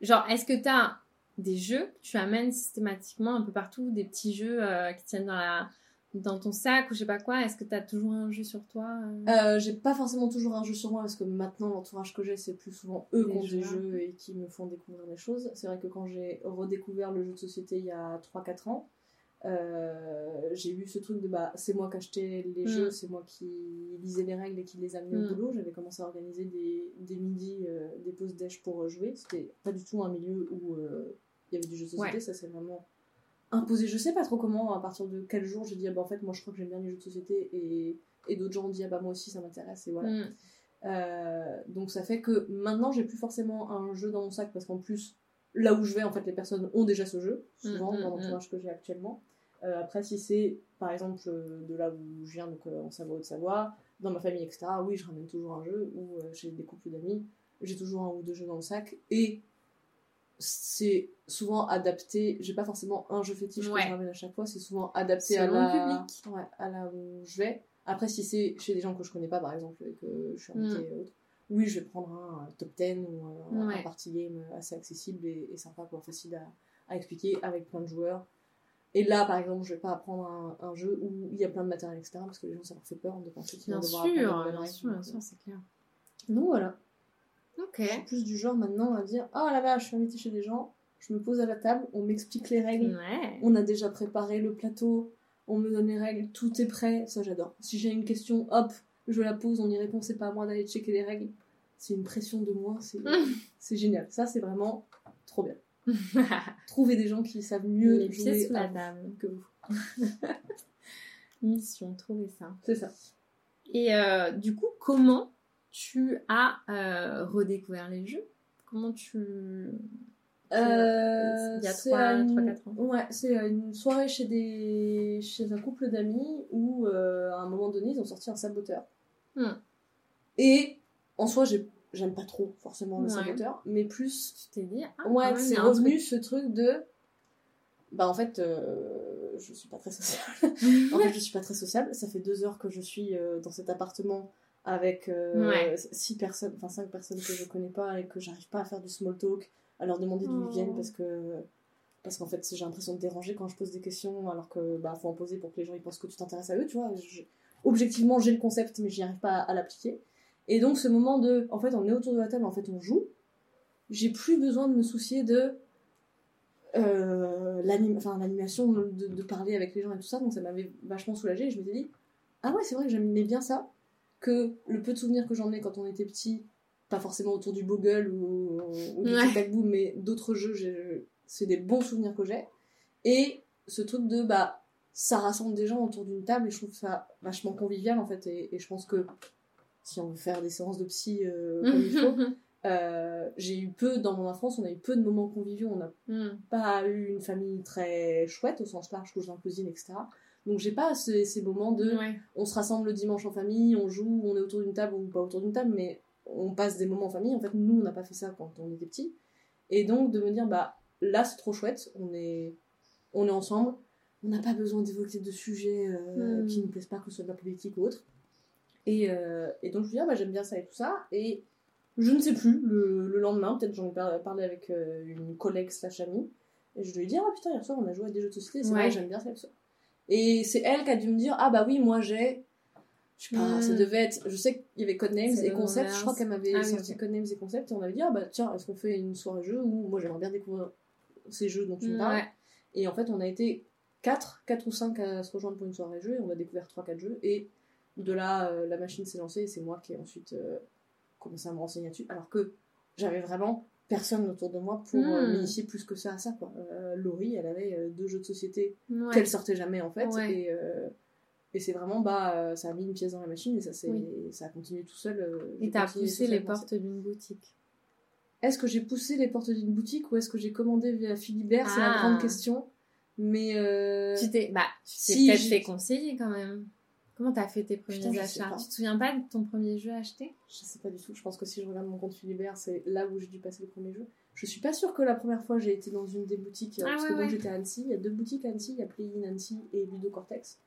Genre, est-ce que t'as des jeux? Que tu amènes systématiquement un peu partout, des petits jeux euh, qui tiennent dans, la... dans ton sac ou je sais pas quoi Est-ce que t'as toujours un jeu sur toi euh? Euh, j'ai pas forcément toujours un jeu sur moi parce que maintenant l'entourage que j'ai c'est plus souvent eux qui ont des jeux et qui me font découvrir des choses. C'est vrai que quand j'ai redécouvert le jeu de société il y a 3-4 ans, euh, j'ai eu ce truc de bah c'est moi qui achetais les Mm. jeux, c'est moi qui lisais les règles et qui les amenais au boulot. J'avais commencé à organiser des, des midis, euh, des pauses déj pour jouer. C'était pas du tout un milieu où il y avait du jeu de société, Ouais. ça c'est vraiment imposé. Je sais pas trop comment, à partir de quel jour j'ai dit ah bah en fait moi je crois que j'aime bien les jeux de société et, et d'autres gens ont dit ah bah moi aussi ça m'intéresse et voilà. Hmm. Euh, donc ça fait que maintenant j'ai plus forcément un jeu dans mon sac parce qu'en plus là où je vais en fait les personnes ont déjà ce jeu souvent Mm, mm, dans l'entourage que j'ai actuellement. Euh, après si c'est par exemple euh, de là où je viens donc en Savoie de Savoie dans ma famille etc oui je ramène toujours un jeu ou chez des couples d'amis j'ai toujours un ou deux jeux dans le sac et c'est souvent adapté j'ai pas forcément un jeu fétiche Ouais. que je ramène à chaque fois c'est souvent adapté à la public. ouais, à là où je vais après si c'est chez des gens que je connais pas par exemple et que je suis invitée Mm. et autres oui je vais prendre un, un top 10 ou un, Ouais. un party game assez accessible et, et sympa quoi facile à, à expliquer avec plein de joueurs et là par exemple je vais pas apprendre un, un jeu où il y a plein de matériel etc parce que les gens ça leur fait peur de penser qu'ils vont sûr, devoir apprendre bien sûr, bien sûr, c'est clair. donc voilà Ok. je suis plus du genre maintenant à dire oh la vache je suis invitée chez des gens je me pose à la table on m'explique les règles Ouais. on a déjà préparé le plateau, on me donne les règles, tout est prêt, ça j'adore. Si j'ai une question, hop, je la pose, on y répond, c'est pas à moi d'aller checker les règles. C'est une pression de moins, [LAUGHS] c'est génial. Ça c'est vraiment trop bien. [LAUGHS] Trouver des gens qui savent mieux Les jouer pieds sous la à- table. que vous. [LAUGHS] Mission, trouver ça. C'est ça. Et euh, du coup, comment tu as euh, redécouvert les jeux? Comment tu... Euh, Il y a c'est 3 à une- 4 ans. Ouais, c'est une soirée chez, des... chez un couple d'amis où, euh, à un moment donné, ils ont sorti un saboteur. Hmm. Et en soi, j'ai- j'aime pas trop forcément le Ouais. saboteur, mais plus. Tu t'es dit, ah, Ouais, c'est revenu ce truc de. Bah, en fait, je suis pas très sociable. [LAUGHS] en fait, je suis pas très sociable. Ça fait deux heures que je suis dans cet appartement avec euh, Ouais. six personnes, enfin cinq personnes que je connais pas et que j'arrive pas à faire du small talk, à leur demander d'où Oh. ils viennent parce que parce qu'en fait j'ai l'impression de déranger quand je pose des questions alors que bah faut en poser pour que les gens ils pensent que tu t'intéresses à eux, tu vois. Je- objectivement j'ai le concept mais j'y arrive pas à, à l'appliquer. Et donc ce moment de, en fait on est autour de la table, en fait on joue. J'ai plus besoin de me soucier de euh, l'animation, de, de parler avec les gens et tout ça, donc ça m'avait vachement soulagée et je m'étais dit, ah ouais, c'est vrai que j'aimais bien ça, que le peu de souvenirs que j'en ai quand on était petit, pas forcément autour du Bogle ou, ou du Ouais. Boom, mais d'autres jeux, j'ai- c'est des bons souvenirs que j'ai. Et ce truc de, bah, ça rassemble des gens autour d'une table et je trouve ça vachement convivial en fait. Et, et je pense que si on veut faire des séances de psy euh, comme il faut, [LAUGHS] euh, j'ai eu peu, dans mon enfance, on a eu peu de moments conviviaux, on n'a Hmm. pas eu une famille très chouette au sens large, cousin, cousine, etc. Donc j'ai pas ces, ces moments de Ouais. on se rassemble le dimanche en famille, on joue, on est autour d'une table ou pas autour d'une table, mais on passe des moments en famille. En fait, nous, on n'a pas fait ça quand on était petits. Et donc de me dire, bah là, c'est trop chouette, on est, on est ensemble, on n'a pas besoin d'évoquer de sujets euh, Mm. qui ne plaisent pas, que ce soit de la politique ou autre. Et, euh, et donc je me dis, ah, bah, j'aime bien ça et tout ça. Et je ne sais plus, le, le lendemain, peut-être j'en ai par- parlé avec euh, une collègue slash amie, et je lui ai dit, ah putain, hier soir on a joué à des jeux de société, c'est Ouais. vrai, j'aime bien ça et c'est elle qui a dû me dire, ah bah oui, moi j'ai. Je sais pas, Mm. ça devait être. Je sais qu'il y avait Codenames et Concept, je crois qu'elle m'avait Ah sorti ok. Codenames et Concept, et on avait dit, ah bah tiens, est-ce qu'on fait une soirée jeu où moi j'aimerais bien découvrir ces jeux dont tu me parles. Ouais. Et en fait, on a été 4, 4 ou 5 à se rejoindre pour une soirée jeu, et on a découvert 3-4 jeux, et de là, euh, la machine s'est lancée, et c'est moi qui ai ensuite euh, commencé à me renseigner là-dessus, alors que j'avais vraiment personne autour de moi pour euh, Mm. m'initier plus que ça à ça. Quoi. Euh, Laurie, elle avait euh, deux jeux de société Ouais. qu'elle sortait jamais en fait, Ouais. et, euh, et c'est vraiment, bah, ça a mis une pièce dans la machine, et ça, Oui. ça a continué tout seul. Et t'as poussé les portes d'une boutique. Est-ce que j'ai poussé les portes d'une boutique ou est-ce que j'ai commandé via Philibert? C'est la Ah. grande question. Mais Tu t'es, bah, tu si, peut-être fait conseiller quand même. Comment t'as fait tes premiers Putain, achats. Tu te souviens pas de ton premier jeu acheté? Je sais pas du tout. Je pense que si je regarde mon compte Philibert, c'est là où j'ai dû passer le premier jeu. Je suis pas sûre que la première fois j'ai été dans une des boutiques. euh, Ah parce ouais, que donc ouais. j'étais à Annecy. Il y a deux boutiques à Annecy. Il y a Play-in Annecy et Ludo Cortex.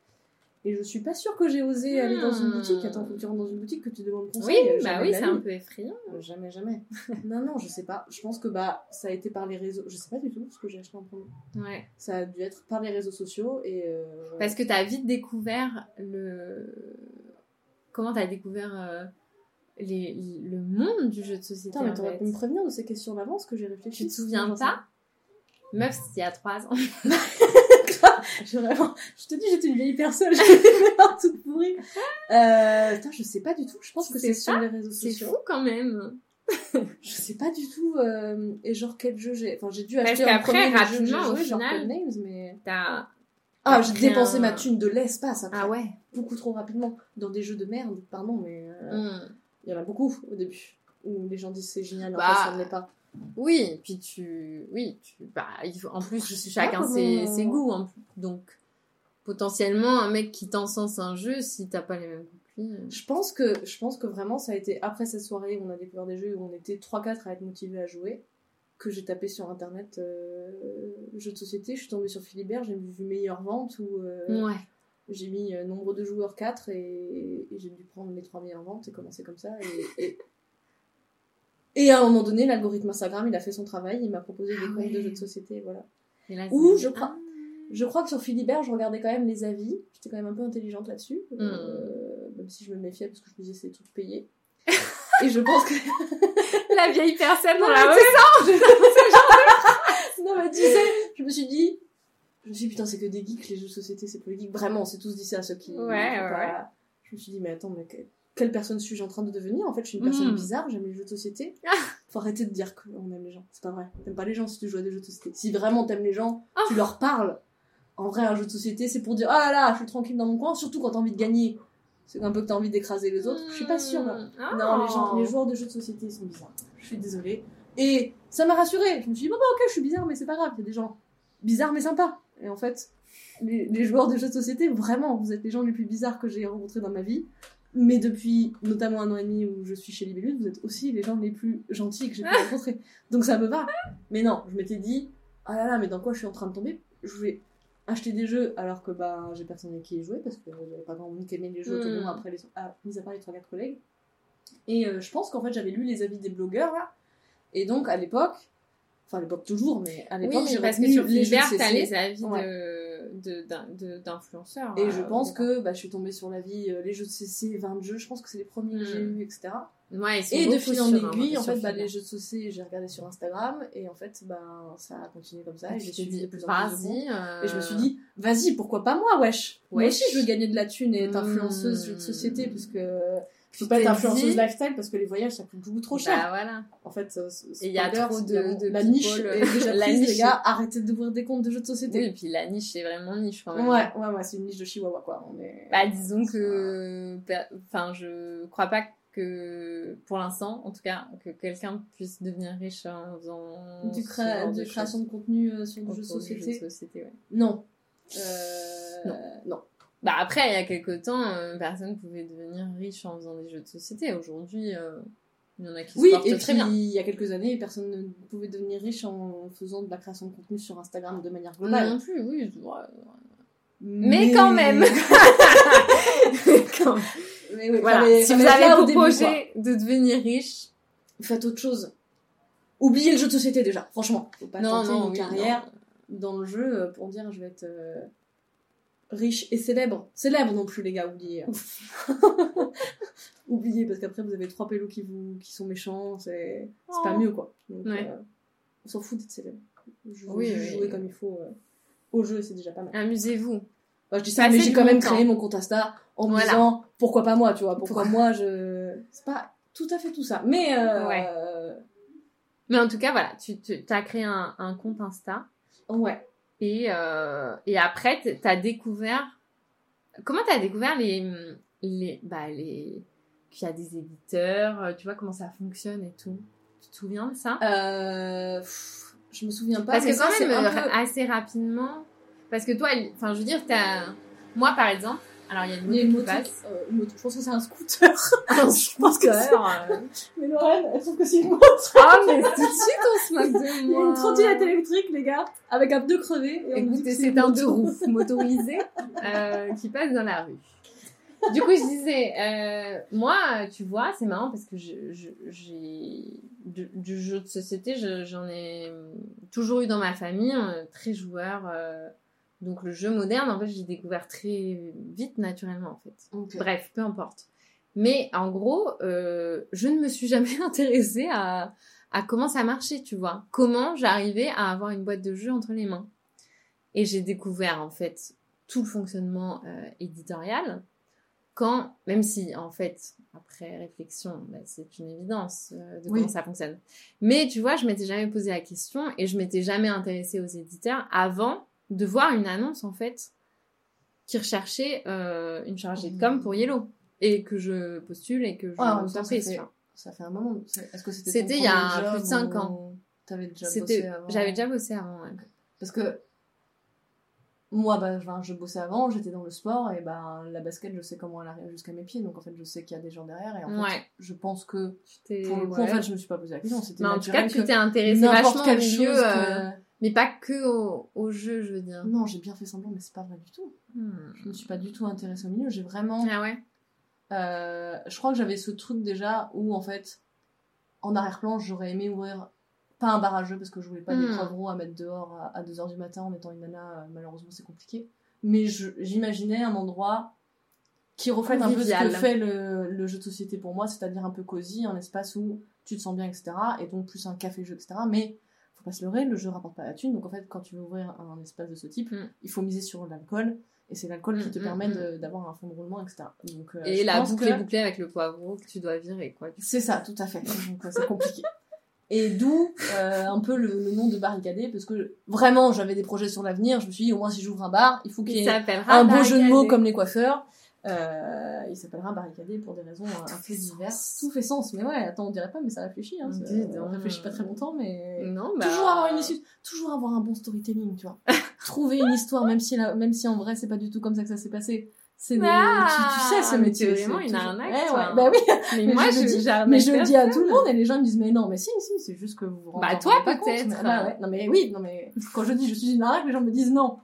Et je suis pas sûre que j'ai osé aller dans une Hmm. boutique. Attends, faut que tu rentres dans une boutique que tu demandes Oui, conseil. euh, bah jamais oui, c'est un peu effrayant. Euh, Jamais, jamais. [LAUGHS] non, non, je sais pas. Je pense que bah ça a été par les réseaux. Je sais pas du tout ce que j'ai acheté en premier. Ouais. Ça a dû être par les réseaux sociaux et. euh, Parce que t'as vite découvert le. Comment t'as découvert euh, les, le monde du jeu de société Putain, mais t'aurais pu me prévenir de ces questions en avance que j'ai réfléchi. Tu te souviens pas? Meuf, c'était il y a trois ans. [LAUGHS] [LAUGHS] J'ai vraiment... Je te dis, j'étais une vieille personne, [LAUGHS] j'étais vraiment toute pourrie. Euh, putain, je sais pas du tout. Je pense que c'est sur les réseaux C'est sociaux. fou quand même. [LAUGHS] Je sais pas du tout. euh, Et genre, quel jeu j'ai. Enfin, j'ai dû Parce acheter en premier les jeux que j'ai joués, genre Codenames, mais. T'as. Ah, j'ai dépensé un- ma thune de l'espace après. Ah ouais. Beaucoup trop rapidement. Dans des jeux de merde, pardon, mais. euh, Hmm. Il y en a beaucoup au début. Où les gens disent c'est génial, en Bah, fait, ça ne l'est pas. Oui, puis tu. Oui, tu. Bah, il faut... en plus, Je chacun ses, goûts. plus. Donc, potentiellement, un mec qui t'encense un jeu, si t'as pas les mêmes goûts que lui, euh, Je pense que je pense que vraiment ça a été après cette soirée où on a découvert des jeux où on était 3-4 à être motivés à jouer que j'ai tapé sur internet euh, jeux de société, je suis tombée sur Philibert, j'ai vu meilleure vente où euh, Ouais. j'ai mis euh, nombre de joueurs 4 et, et j'ai dû prendre les 3 meilleures ventes et commencer comme ça et, et, et à un moment donné l'algorithme Instagram il a fait son travail, il m'a proposé des Ah comptes de jeux de société voilà. Et là, Ou je crois- Ah. Je crois que sur Philibert, je regardais quand même les avis. J'étais quand même un peu intelligente là-dessus. Hmm. Euh, même si je me méfiais parce que je me disais c'est trucs payés. [LAUGHS] Et je pense que. La vieille personne dans la tu sais, [LAUGHS] non, mais tu sais, je me suis dit. Je me suis dit, putain, c'est que des geeks, les jeux de société, c'est pour les geeks. Vraiment, on s'est tous dit ça, ceux qui. Ouais, ouais, pas- Je me suis dit, mais attends, mais quelle personne suis-je en train de devenir? En fait, je suis une personne Mm. bizarre, j'aime les jeux de société. Ah. Faut arrêter de dire qu'on aime les gens. C'est pas vrai. T'aimes pas les gens si tu joues à des jeux de société. Si vraiment t'aimes les gens, Ah. tu leur parles. En vrai, un jeu de société, c'est pour dire, ah là là, je suis tranquille dans mon coin, surtout quand t'as envie de gagner. C'est un peu que t'as envie d'écraser les autres. Je suis pas sûre. là. Ah. Non, les gens, les joueurs de jeux de société ils sont bizarres. Je suis désolée. Et ça m'a rassurée. Je me suis dit, bon, bah, ok, je suis bizarre, mais c'est pas grave. Il y a des gens bizarres, mais sympas. Et en fait, les, les joueurs de jeux de société, vraiment, vous êtes les gens les plus bizarres que j'ai rencontrés dans ma vie. Mais depuis notamment un an et demi où je suis chez Libellule, vous êtes aussi les gens les plus gentils que j'ai pu [LAUGHS] rencontrer. Donc ça me va. Mais non, je m'étais dit, ah là là, mais dans quoi je suis en train de tomber? Je vais acheter des jeux alors que bah j'ai personne avec qui y jouer parce que j'avais pas grand monde qui aimait les jeux autour de moi Mm. après les ah, mis à part les trois quatre collègues. Et euh, je pense qu'en fait j'avais lu les avis des blogueurs là. Et donc à l'époque, enfin à l'époque toujours, mais à l'époque Oui, j'ai parce que sur Fiverr, t'as les avis Ouais. de- d'influenceurs. Et euh, je pense au que bah, je suis tombée sur l'avis euh, les jeux de CC, 20 jeux, je pense que c'est les premiers que j'ai Mm. eu, etc. Ouais, Et de fil en aiguille, euh, en fait, bah, les jeux de CC, j'ai regardé sur Instagram, et en fait, bah, ça a continué comme ça, et Et j'ai suivi de plus en plus de euh, Et je me suis dit, vas-y, pourquoi pas moi, wesh? Moi Wesh. aussi, je veux gagner de la thune et être influenceuse jeux de société, parce que je peux pas être influenceuse dit- lifestyle parce que les voyages, ça coûte beaucoup trop cher. Bah voilà. En fait, c- Et il y a trop de- La niche est déjà [LAUGHS] la prise, les niche. gars, arrêtez d'ouvrir des comptes de jeux de société. Oui, et puis la niche, c'est vraiment niche quand même. Ouais, ouais, ouais, c'est une niche de chihuahua, quoi. On est... Bah, disons que. Enfin, je crois pas que, pour l'instant, en tout cas, que quelqu'un puisse devenir riche en faisant. du, de de création de contenu euh, sur du jeu de jeu société, ouais. Non. Euh, Non. non. Bah après, il y a quelque temps, euh, personne pouvait devenir riche en faisant des jeux de société. Aujourd'hui, euh, il y en a qui Oui, se portent et très puis bien. il y a quelques années, personne ne pouvait devenir riche en faisant de la création de contenu sur Instagram de manière globale. non plus, oui. Mais, Mais quand même. [LAUGHS] Quand. Mais oui, Voilà. fallait- si vous avez quoi. projet de devenir riche, Faites autre chose. Oubliez le jeu de société déjà, franchement. Faut pas non, tenter non, une oui, carrière dans le jeu pour dire je vais être euh, riche et célèbre. Célèbre non plus, les gars, oubliez. [LAUGHS] oubliez, parce qu'après vous avez trois pélos qui, vous, qui sont méchants, c'est pas Oh. mieux quoi. Donc, Ouais. euh, on s'en fout d'être célèbre. Je Oui, oui. jouer comme il faut euh, au jeu, c'est déjà pas mal. Amusez-vous. Bah, je dis ça, mais j'ai quand même temps. créé mon compte Insta en me disant pourquoi pas moi, tu vois, pourquoi Pourquoi- moi je. C'est pas tout à fait tout ça. Mais. Euh... Ouais. Mais en tout cas, voilà, tu, tu as créé un, un compte Insta. ouais. Et, euh, et après, t- t'as découvert. Comment t'as découvert les. les bah, les. Qu'il y a des éditeurs, euh, tu vois comment ça fonctionne et tout? Tu te souviens de ça? Euh, pff, je me souviens pas. Parce que quand c'est même, euh, peu- assez rapidement. Parce que toi, enfin, je veux dire, t'as. Moi, par exemple, alors il y a une a une moto qui moto, passe. euh, une moto. Je pense que c'est un scooter. [LAUGHS] Un je pense que c'est- scooter, euh. Mais Lorraine, elle trouve que c'est une moto. Oh, mais tout de suite, on se moque de Il y a moi. une trottinette électrique, les gars, avec un pneu crevé. Et Écoutez, c'est un moto. deux roues [LAUGHS] motorisé euh, qui passe dans la rue. Du coup, je disais, euh, moi, tu vois, c'est marrant parce que je- je- j'ai du, du jeu de société, je- j'en ai toujours eu dans ma famille, euh, très joueur. Donc le jeu moderne, en fait, j'ai découvert très vite, naturellement, en fait. Bref, peu importe. Mais en gros, euh, je ne me suis jamais [LAUGHS] intéressée à, à comment ça marchait, tu vois. Comment j'arrivais à avoir une boîte de jeux entre les mains. Et j'ai découvert en fait tout le fonctionnement euh, éditorial quand, même si en fait, après réflexion, bah, c'est une évidence euh, de Oui. comment ça fonctionne. Mais tu vois, je m'étais jamais posé la question et je m'étais jamais intéressée aux éditeurs avant de voir une annonce en fait qui recherchait euh, une chargée de com pour Yellow et que je postule et que je Ah, ça fait-. Ça fait un moment. Est-ce que c'était C'était il y a plus de job cinq ou ans. T'avais déjà bossé avant j'avais déjà bossé avant. ouais. Parce que moi, bah, enfin, je bossais avant, j'étais dans le sport, et ben la basket, je sais comment elle arrive jusqu'à mes pieds, donc en fait, je sais qu'il y a des gens derrière, et en fait, je pense que pour le coup, ouais. en fait, je me suis pas posé la question. C'était Mais en tout cas, tu t'es intéressé vachement au quelle milieu, euh, que- mais pas que au, au jeu, je veux dire. Non, j'ai bien fait semblant, mais c'est pas vrai du tout. Hmm. Je me suis pas du tout intéressée au milieu. J'ai vraiment. Ah ouais. Euh, je crois que j'avais ce truc déjà où, en fait, en arrière-plan, j'aurais aimé ouvrir. Pas un bar à jeux parce que je voulais pas des Hmm. poivrons à mettre dehors à, 2h du matin en étant une nana, euh, malheureusement c'est compliqué. Mais j'imaginais un endroit qui reflète un peu ce que fait le, le jeu de société pour moi, c'est-à-dire un peu cosy, un espace où tu te sens bien, etc. Et donc plus un café-jeu, etc. Mais pas se leurrer, le jeu rapporte pas la thune. Donc en fait, quand tu veux ouvrir un espace de ce type, Mm. il faut miser sur l'alcool. Et c'est l'alcool qui te mm, permet mm. de- d'avoir un fond de roulement, etc. Donc, euh, Et je la boucle que- est bouclée avec le poivreau que tu dois virer, quoi. c'est ça, tout à fait. Donc euh, c'est compliqué. Et d'où euh, un peu le, le nom de barricadé, parce que vraiment j'avais des projets sur l'avenir. Je me suis dit, au moins si j'ouvre un bar, il faut qu'il y ait un beau jeu de mots comme les coiffeurs. Euh, il s'appellera barricadé pour des raisons euh, un peu diverses. Tout fait sens, mais ouais, attends, on dirait pas, mais ça réfléchit. Hein, on réfléchit pas très longtemps, mais Non, bah... toujours avoir une issue, toujours avoir un bon storytelling, tu vois. [LAUGHS] Trouver une histoire, même si, la- même si en vrai c'est pas du tout comme ça que ça s'est passé. C'est des- Ah, tu, tu sais ce métier. c'est vraiment une toujours- arnaque, Eh toi. ouais, bah oui. Mais, Mais moi, je je, dis- Mais je le dis à tout le monde et les gens me disent mais non mais si si c'est juste que vous vous rendez Bah, rendez toi, pas compte. peut-être. Bah ouais. non mais oui non mais quand je dis je suis une arnaque les gens me disent non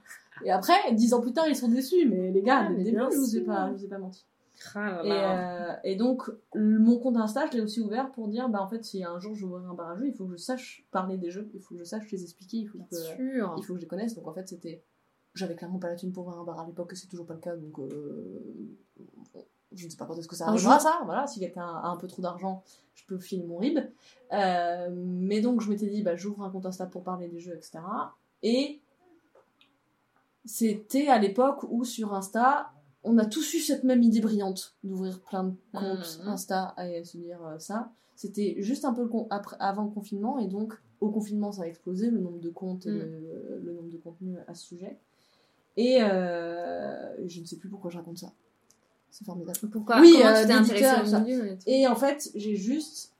et après dix ans plus tard ils sont déçus. Mais les gars dès le début je vous ai pas je vous ai pas menti. Ah et, euh, et donc mon compte Insta je l'ai aussi ouvert pour dire bah en fait si un jour j'ouvrirai un bar à jeux il faut que je sache parler des jeux. Il faut que je sache les expliquer. Il faut que sûr. il faut que je les connaisse. Donc en fait c'était j'avais clairement pas la thune pour ouvrir un bar à l'époque c'est toujours pas le cas. Donc euh, je ne sais pas quand est-ce que ça arrivera ça. Voilà si quelqu'un a un peu trop d'argent je peux filer mon rib. Euh, mais donc je m'étais dit bah j'ouvre un compte Insta pour parler des jeux etc et c'était à l'époque où sur Insta on a tous eu cette même idée brillante d'ouvrir plein de comptes Mhm. Insta et se dire euh, ça c'était juste un peu le con- après, avant le confinement et donc au confinement ça a explosé le nombre de comptes et Mm. le, le nombre de contenus à ce sujet et euh, je ne sais plus pourquoi je raconte ça c'est formidable Pourquoi? Oui, euh, intéressée au milieu et en fait, j'ai juste.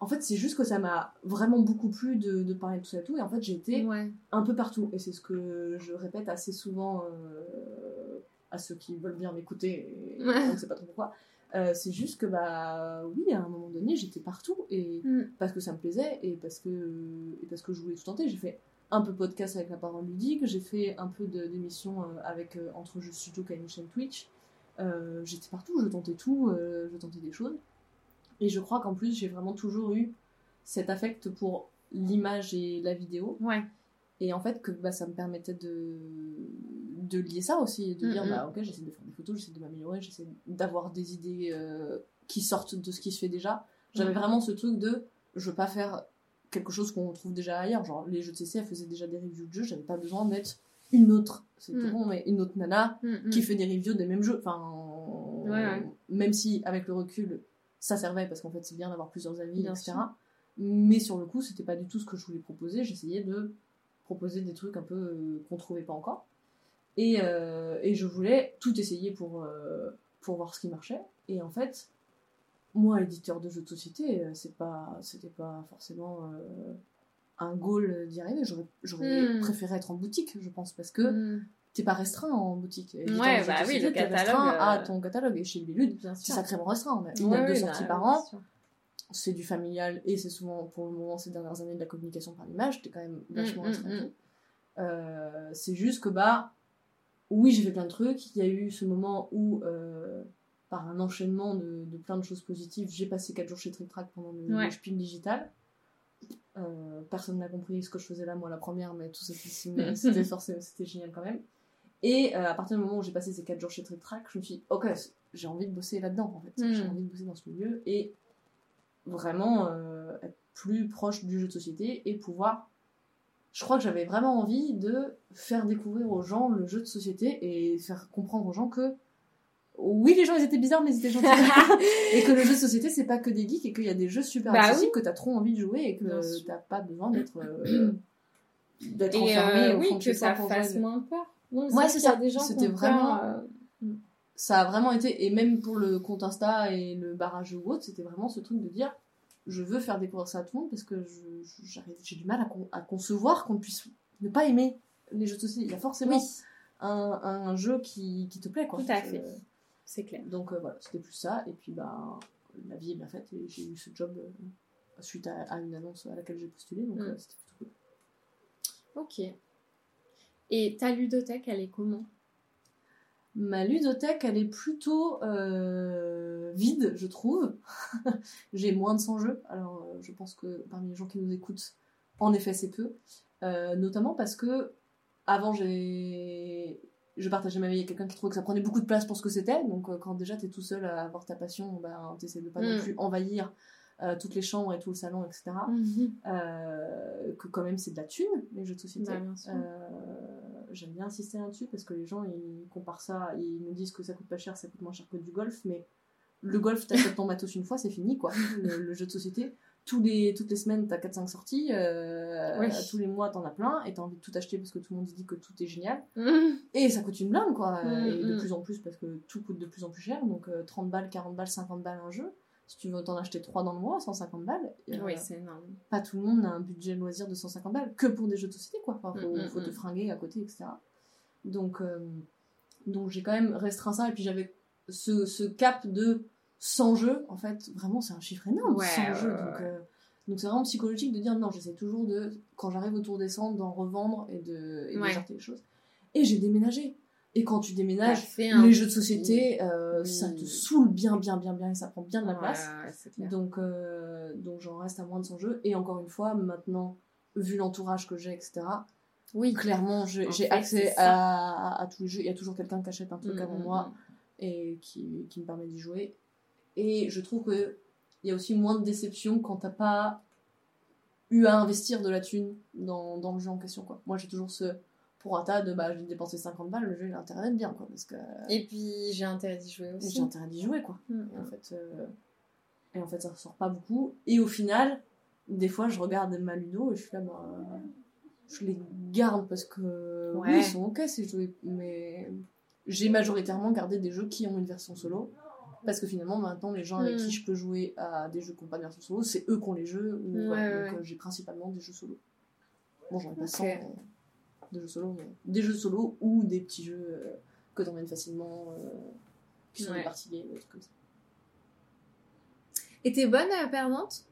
En fait, c'est juste que ça m'a vraiment beaucoup plu de, de parler de tout ça et tout. Et en fait, j'ai été Ouais. un peu partout. Et c'est ce que je répète assez souvent euh, à ceux qui veulent bien m'écouter. Ouais. [LAUGHS] on ne sait pas trop pourquoi. Euh, c'est juste que, bah oui, à un moment donné, j'étais partout. Et Mm. parce que ça me plaisait et parce que, et parce que je voulais tout tenter. J'ai fait un peu podcast avec la parole ludique. J'ai fait un peu d'émissions euh, avec euh, Entre Jeux Studio, qui a une chaîne Twitch. J'étais partout, je tentais tout, je tentais des choses. Et je crois qu'en plus, j'ai vraiment toujours eu cet affect pour l'image et la vidéo. Ouais. Et en fait, que bah, ça me permettait de, de lier ça aussi, de dire, bah ok, j'essaie de faire des photos, j'essaie de m'améliorer, j'essaie d'avoir des idées euh, qui sortent de ce qui se fait déjà. J'avais vraiment ce truc de, je veux pas faire quelque chose qu'on trouve déjà ailleurs. Genre, les jeux de CC, elles faisaient déjà des reviews de jeux, j'avais pas besoin d'être une autre, c'est tout bon, mais une autre nana Mm, mm. qui fait des reviews des mêmes jeux. Enfin, Ouais, ouais. même si avec le recul, ça servait parce qu'en fait c'est bien d'avoir plusieurs avis, Bien etc. sûr. Mais sur le coup, c'était pas du tout ce que je voulais proposer. J'essayais de proposer des trucs un peu euh, qu'on trouvait pas encore. Et, euh, et je voulais tout essayer pour, euh, pour voir ce qui marchait. Et en fait, moi, éditeur de jeux de société, euh, c'est pas, c'était pas forcément un goal d'y arriver. J'aurais, Hmm. préféré être en boutique, je pense, parce que Mm. T'es pas restreint en boutique. Éditeur Ouais, bah oui, le catalogue, restreint à euh, ton catalogue. Et chez Bien c'est sacrément restreint. On a une Ouais, date de oui, sortie bah, par an. C'est du familial et c'est souvent, pour le moment, ces dernières années, de la communication par l'image. T'es quand même vachement Mm, restreint. mm, mm. Euh, c'est juste que, bah, oui, j'ai fait plein de trucs. Il y a eu ce moment où, euh, par un enchaînement de, de plein de choses positives, j'ai passé 4 jours chez Trick Track pendant le, Ouais. le digital. Euh, personne n'a compris ce que je faisais là, moi, la première, mais tout ça, [LAUGHS] c'était c'était forcément- c'était génial quand même. Et euh, à partir du moment où j'ai passé ces 4 jours chez Trick Track, je me suis dit, ok, j'ai envie de bosser là-dedans, en fait. Mm. J'ai envie de bosser dans ce milieu et vraiment euh, être plus proche du jeu de société et pouvoir. Je crois que j'avais vraiment envie de faire découvrir aux gens le jeu de société et faire comprendre aux gens que oui, les gens ils étaient bizarres, mais ils étaient gentils. [LAUGHS] et que le jeu de société c'est pas que des geeks et qu'il y a des jeux super Bah accessibles que t'as trop envie de jouer et que t'as pas besoin d'être euh, [CLEARS THROAT] d'être enfermé euh, oui, que ça fasse moins peur. Non, Ouais, c'est ça. C'était vraiment- euh, ça a vraiment été, et même pour le compte Insta et le barrage ou autre, c'était vraiment ce truc de dire je veux faire découvrir ça à tout le monde parce que j'ai du mal à, con- à concevoir qu'on puisse ne pas aimer les jeux de société. Il y a forcément Oui, un, un jeu qui, qui te plaît. Quoi. Tout à Euh, fait. c'est clair. donc euh, voilà, c'était plus ça. Et puis bah, la vie est bien faite et j'ai eu ce job euh, suite à, à une annonce à laquelle j'ai postulé. Donc Mm. euh, c'était plutôt cool. Ok. Et ta ludothèque, elle est comment? Ma ludothèque, elle est plutôt euh, vide, je trouve. [LAUGHS] j'ai moins de 100 jeux, alors euh, je pense que parmi les gens qui nous écoutent, en effet, c'est peu. Euh, notamment parce que avant, j'ai je partageais ma vie avec quelqu'un qui trouvait que ça prenait beaucoup de place pour ce que c'était. Donc, euh, quand déjà t'es tout seul à avoir ta passion, ben, t'essaies de pas non Mm. plus envahir euh, toutes les chambres et tout le salon, etc. Euh, que quand même, c'est de la thune, les jeux de société. Bah, bien sûr. J'aime bien insister là-dessus parce que les gens ils comparent ça, ils me disent que ça coûte pas cher, ça coûte moins cher que du golf, mais le golf, t'achètes ton matos une fois, c'est fini quoi. [LAUGHS] Le, le jeu de société, tous les, toutes les semaines, t'as 4-5 sorties, euh, Oui. tous les mois, t'en as plein, et t'as envie de tout acheter parce que tout le monde dit que tout est génial. Mhm. Et ça coûte une blinde, quoi. Mm, et de mm. plus en plus, parce que tout coûte de plus en plus cher. Donc euh, 30 balles, 40 balles, 50 balles un jeu. Si tu veux t'en acheter 3 dans le mois, 150 balles. euh, Oui, c'est énorme. pas tout le monde a un budget loisir de 150 balles, que pour des jeux de société, quoi. Enfin, faut, Mm, mm, te mm. fringuer à côté, etc. Donc, euh, donc j'ai quand même restreint ça, et puis j'avais ce, ce cap de 100 jeux, en fait, vraiment, c'est un chiffre énorme, Ouais, 100 ouais, jeux. ouais, donc, ouais. euh, donc c'est vraiment psychologique de dire non, j'essaie toujours de, quand j'arrive autour des cendres, d'en revendre et de, et de les choses. Et j'ai déménagé. Et quand tu déménages, fait un les jeux de société, euh, ça te saoule bien, bien, bien, bien, et ça prend bien de la Ouais, place. ouais. Donc, euh, donc j'en reste à moins de 100 jeux. Et encore une fois, maintenant, vu l'entourage que j'ai, etc., Oui. clairement, j'ai accès à, à tous les jeux. Il y a toujours quelqu'un qui achète un truc Mm, avant mm, moi et qui, qui me permet d'y jouer. Et je trouve que il y a aussi moins de déception quand t'as pas eu à investir de la thune dans, dans le jeu en question. Quoi. Moi, j'ai toujours ce prorata de bah, je vais dépenser 50 balles, le jeu il a intérêt d'être bien. Quoi, parce que Et puis j'ai intérêt d'y jouer aussi. j'ai intérêt d'y jouer. Quoi. Mm, Et en fait, euh, et en fait, ça ressort pas beaucoup. Et au final, des fois, je regarde ma Ludo et je suis là, bah, je les garde parce que oui, ils sont ok ces jeux, mais j'ai majoritairement gardé des jeux qui ont une version solo. Parce que finalement, maintenant, les gens avec Mm. qui je peux jouer à des jeux qui n'ont pas de version solo, c'est eux qui ont les jeux. ou Ouais, Donc euh, j'ai principalement des jeux solo. Bon, j'en ai pas Ok. 100 euh, de jeux solo, mais des jeux solo ou des petits jeux euh, que t'emmènes facilement, euh, qui sont Ouais. des parties games, des trucs comme ça. Et t'es bonne à perdante?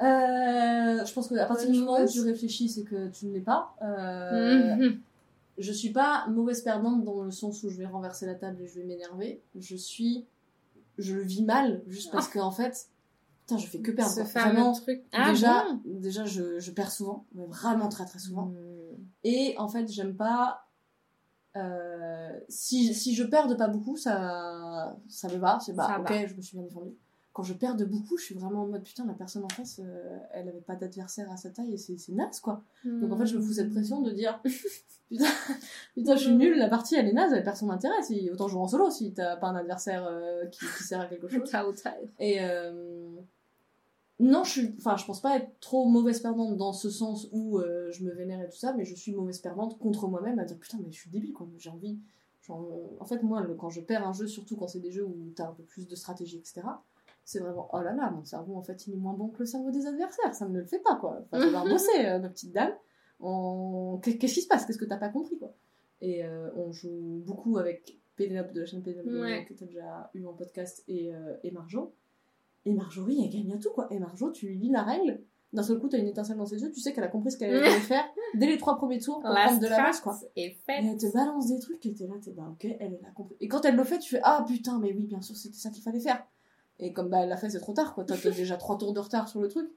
Euh, je pense qu'à partir du moment où tu réfléchis, c'est que tu ne l'es pas. Euh, Mhm. Je suis pas mauvaise perdante dans le sens où je vais renverser la table et je vais m'énerver. Je suis. Je le vis mal, juste parce que en fait. Putain, je fais que perdre. Ce quoi. fameux Vraiment, truc. Ah, déjà, bon déjà je, je perds souvent, mais vraiment très très souvent. Mm. Et en fait, j'aime pas. euh, si, si je perds de pas beaucoup, ça, ça me va. C'est bah, Ça ok, va. je me suis bien défendue. Quand je perds de beaucoup, je suis vraiment en mode putain, la personne en face, euh, elle avait pas d'adversaire à sa taille et c'est c'est naze quoi. Donc en fait, je me fous cette pression de dire [LAUGHS] putain, putain, je suis nulle, la partie elle est naze, elle perd son intérêt. Si, autant jouer en solo si t'as pas un adversaire euh, qui, qui sert à quelque [LAUGHS] chose. Et non, je suis, enfin, je pense pas être trop mauvaise perdante dans ce sens où euh, je me vénère et tout ça, mais je suis mauvaise perdante contre moi-même à dire putain, mais je suis débile quoi. J'ai envie. genre, en fait, moi, le- quand je perds un jeu, surtout quand c'est des jeux où t'as un peu plus de stratégie, etc. C'est vraiment oh là là, mon cerveau en fait il est moins bon que le cerveau des adversaires, ça ne le fait pas quoi. Enfin, falloir bosser, euh, ma petite dame. On... Qu'est- Qu'est-ce qui se passe? Qu'est-ce que t'as pas compris quoi? Et euh, on joue beaucoup avec Pénélope de la chaîne Pénélope Ouais. que t'as déjà eu en podcast et, euh, et Marjo. Et Marjorie, elle gagne à tout, quoi. Et Marjo, tu lui lis la règle, d'un seul coup, t'as une étincelle dans ses yeux, tu sais qu'elle a compris ce qu'elle allait faire [LAUGHS] dès les trois premiers tours pour prendre de l'avance, quoi. Et elle te balance des trucs et t'es là, t'es bah ok, elle, elle a compris. Et quand elle le fait, tu fais ah putain, mais oui, bien sûr, c'était ça qu'il fallait faire. Et comme bah elle l'a fait, c'est trop tard, quoi. T'as déjà trois tours de retard sur le truc.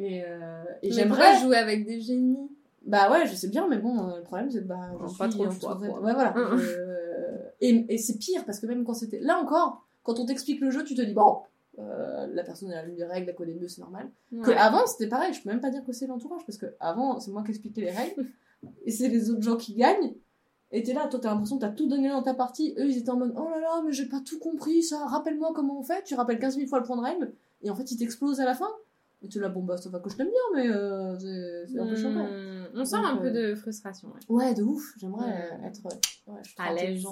Et, euh, et j'aimerais. jouer avec des génies? Bah ouais, je sais bien, mais bon, euh, le problème c'est que bah, suis pas trop le choix, entourée- quoi. Ouais, voilà. [LAUGHS] Et, et c'est pire parce que même quand c'était. Là encore, quand on t'explique le jeu, tu te dis bon, euh, la personne elle a lu les règles, elle connaît mieux, c'est normal. Que avant c'était pareil, je peux même pas dire que c'est l'entourage parce que avant c'est moi qui expliquais les règles [LAUGHS] et c'est les autres gens qui gagnent. Et t'es là, toi t'as l'impression que t'as tout donné dans ta partie. Eux ils étaient en mode oh là là, mais j'ai pas tout compris ça, rappelle-moi comment on fait. Tu rappelles 15 000 fois le point de règle et en fait ils t'explosent à la fin. Et tu es là, bon bah ça va que je t'aime bien, mais euh, c'est un peu choquant. Hmm, On sent un peu euh, de frustration. ouais. Ouais, de ouf. J'aimerais euh, être euh, ouais, je À l'aise.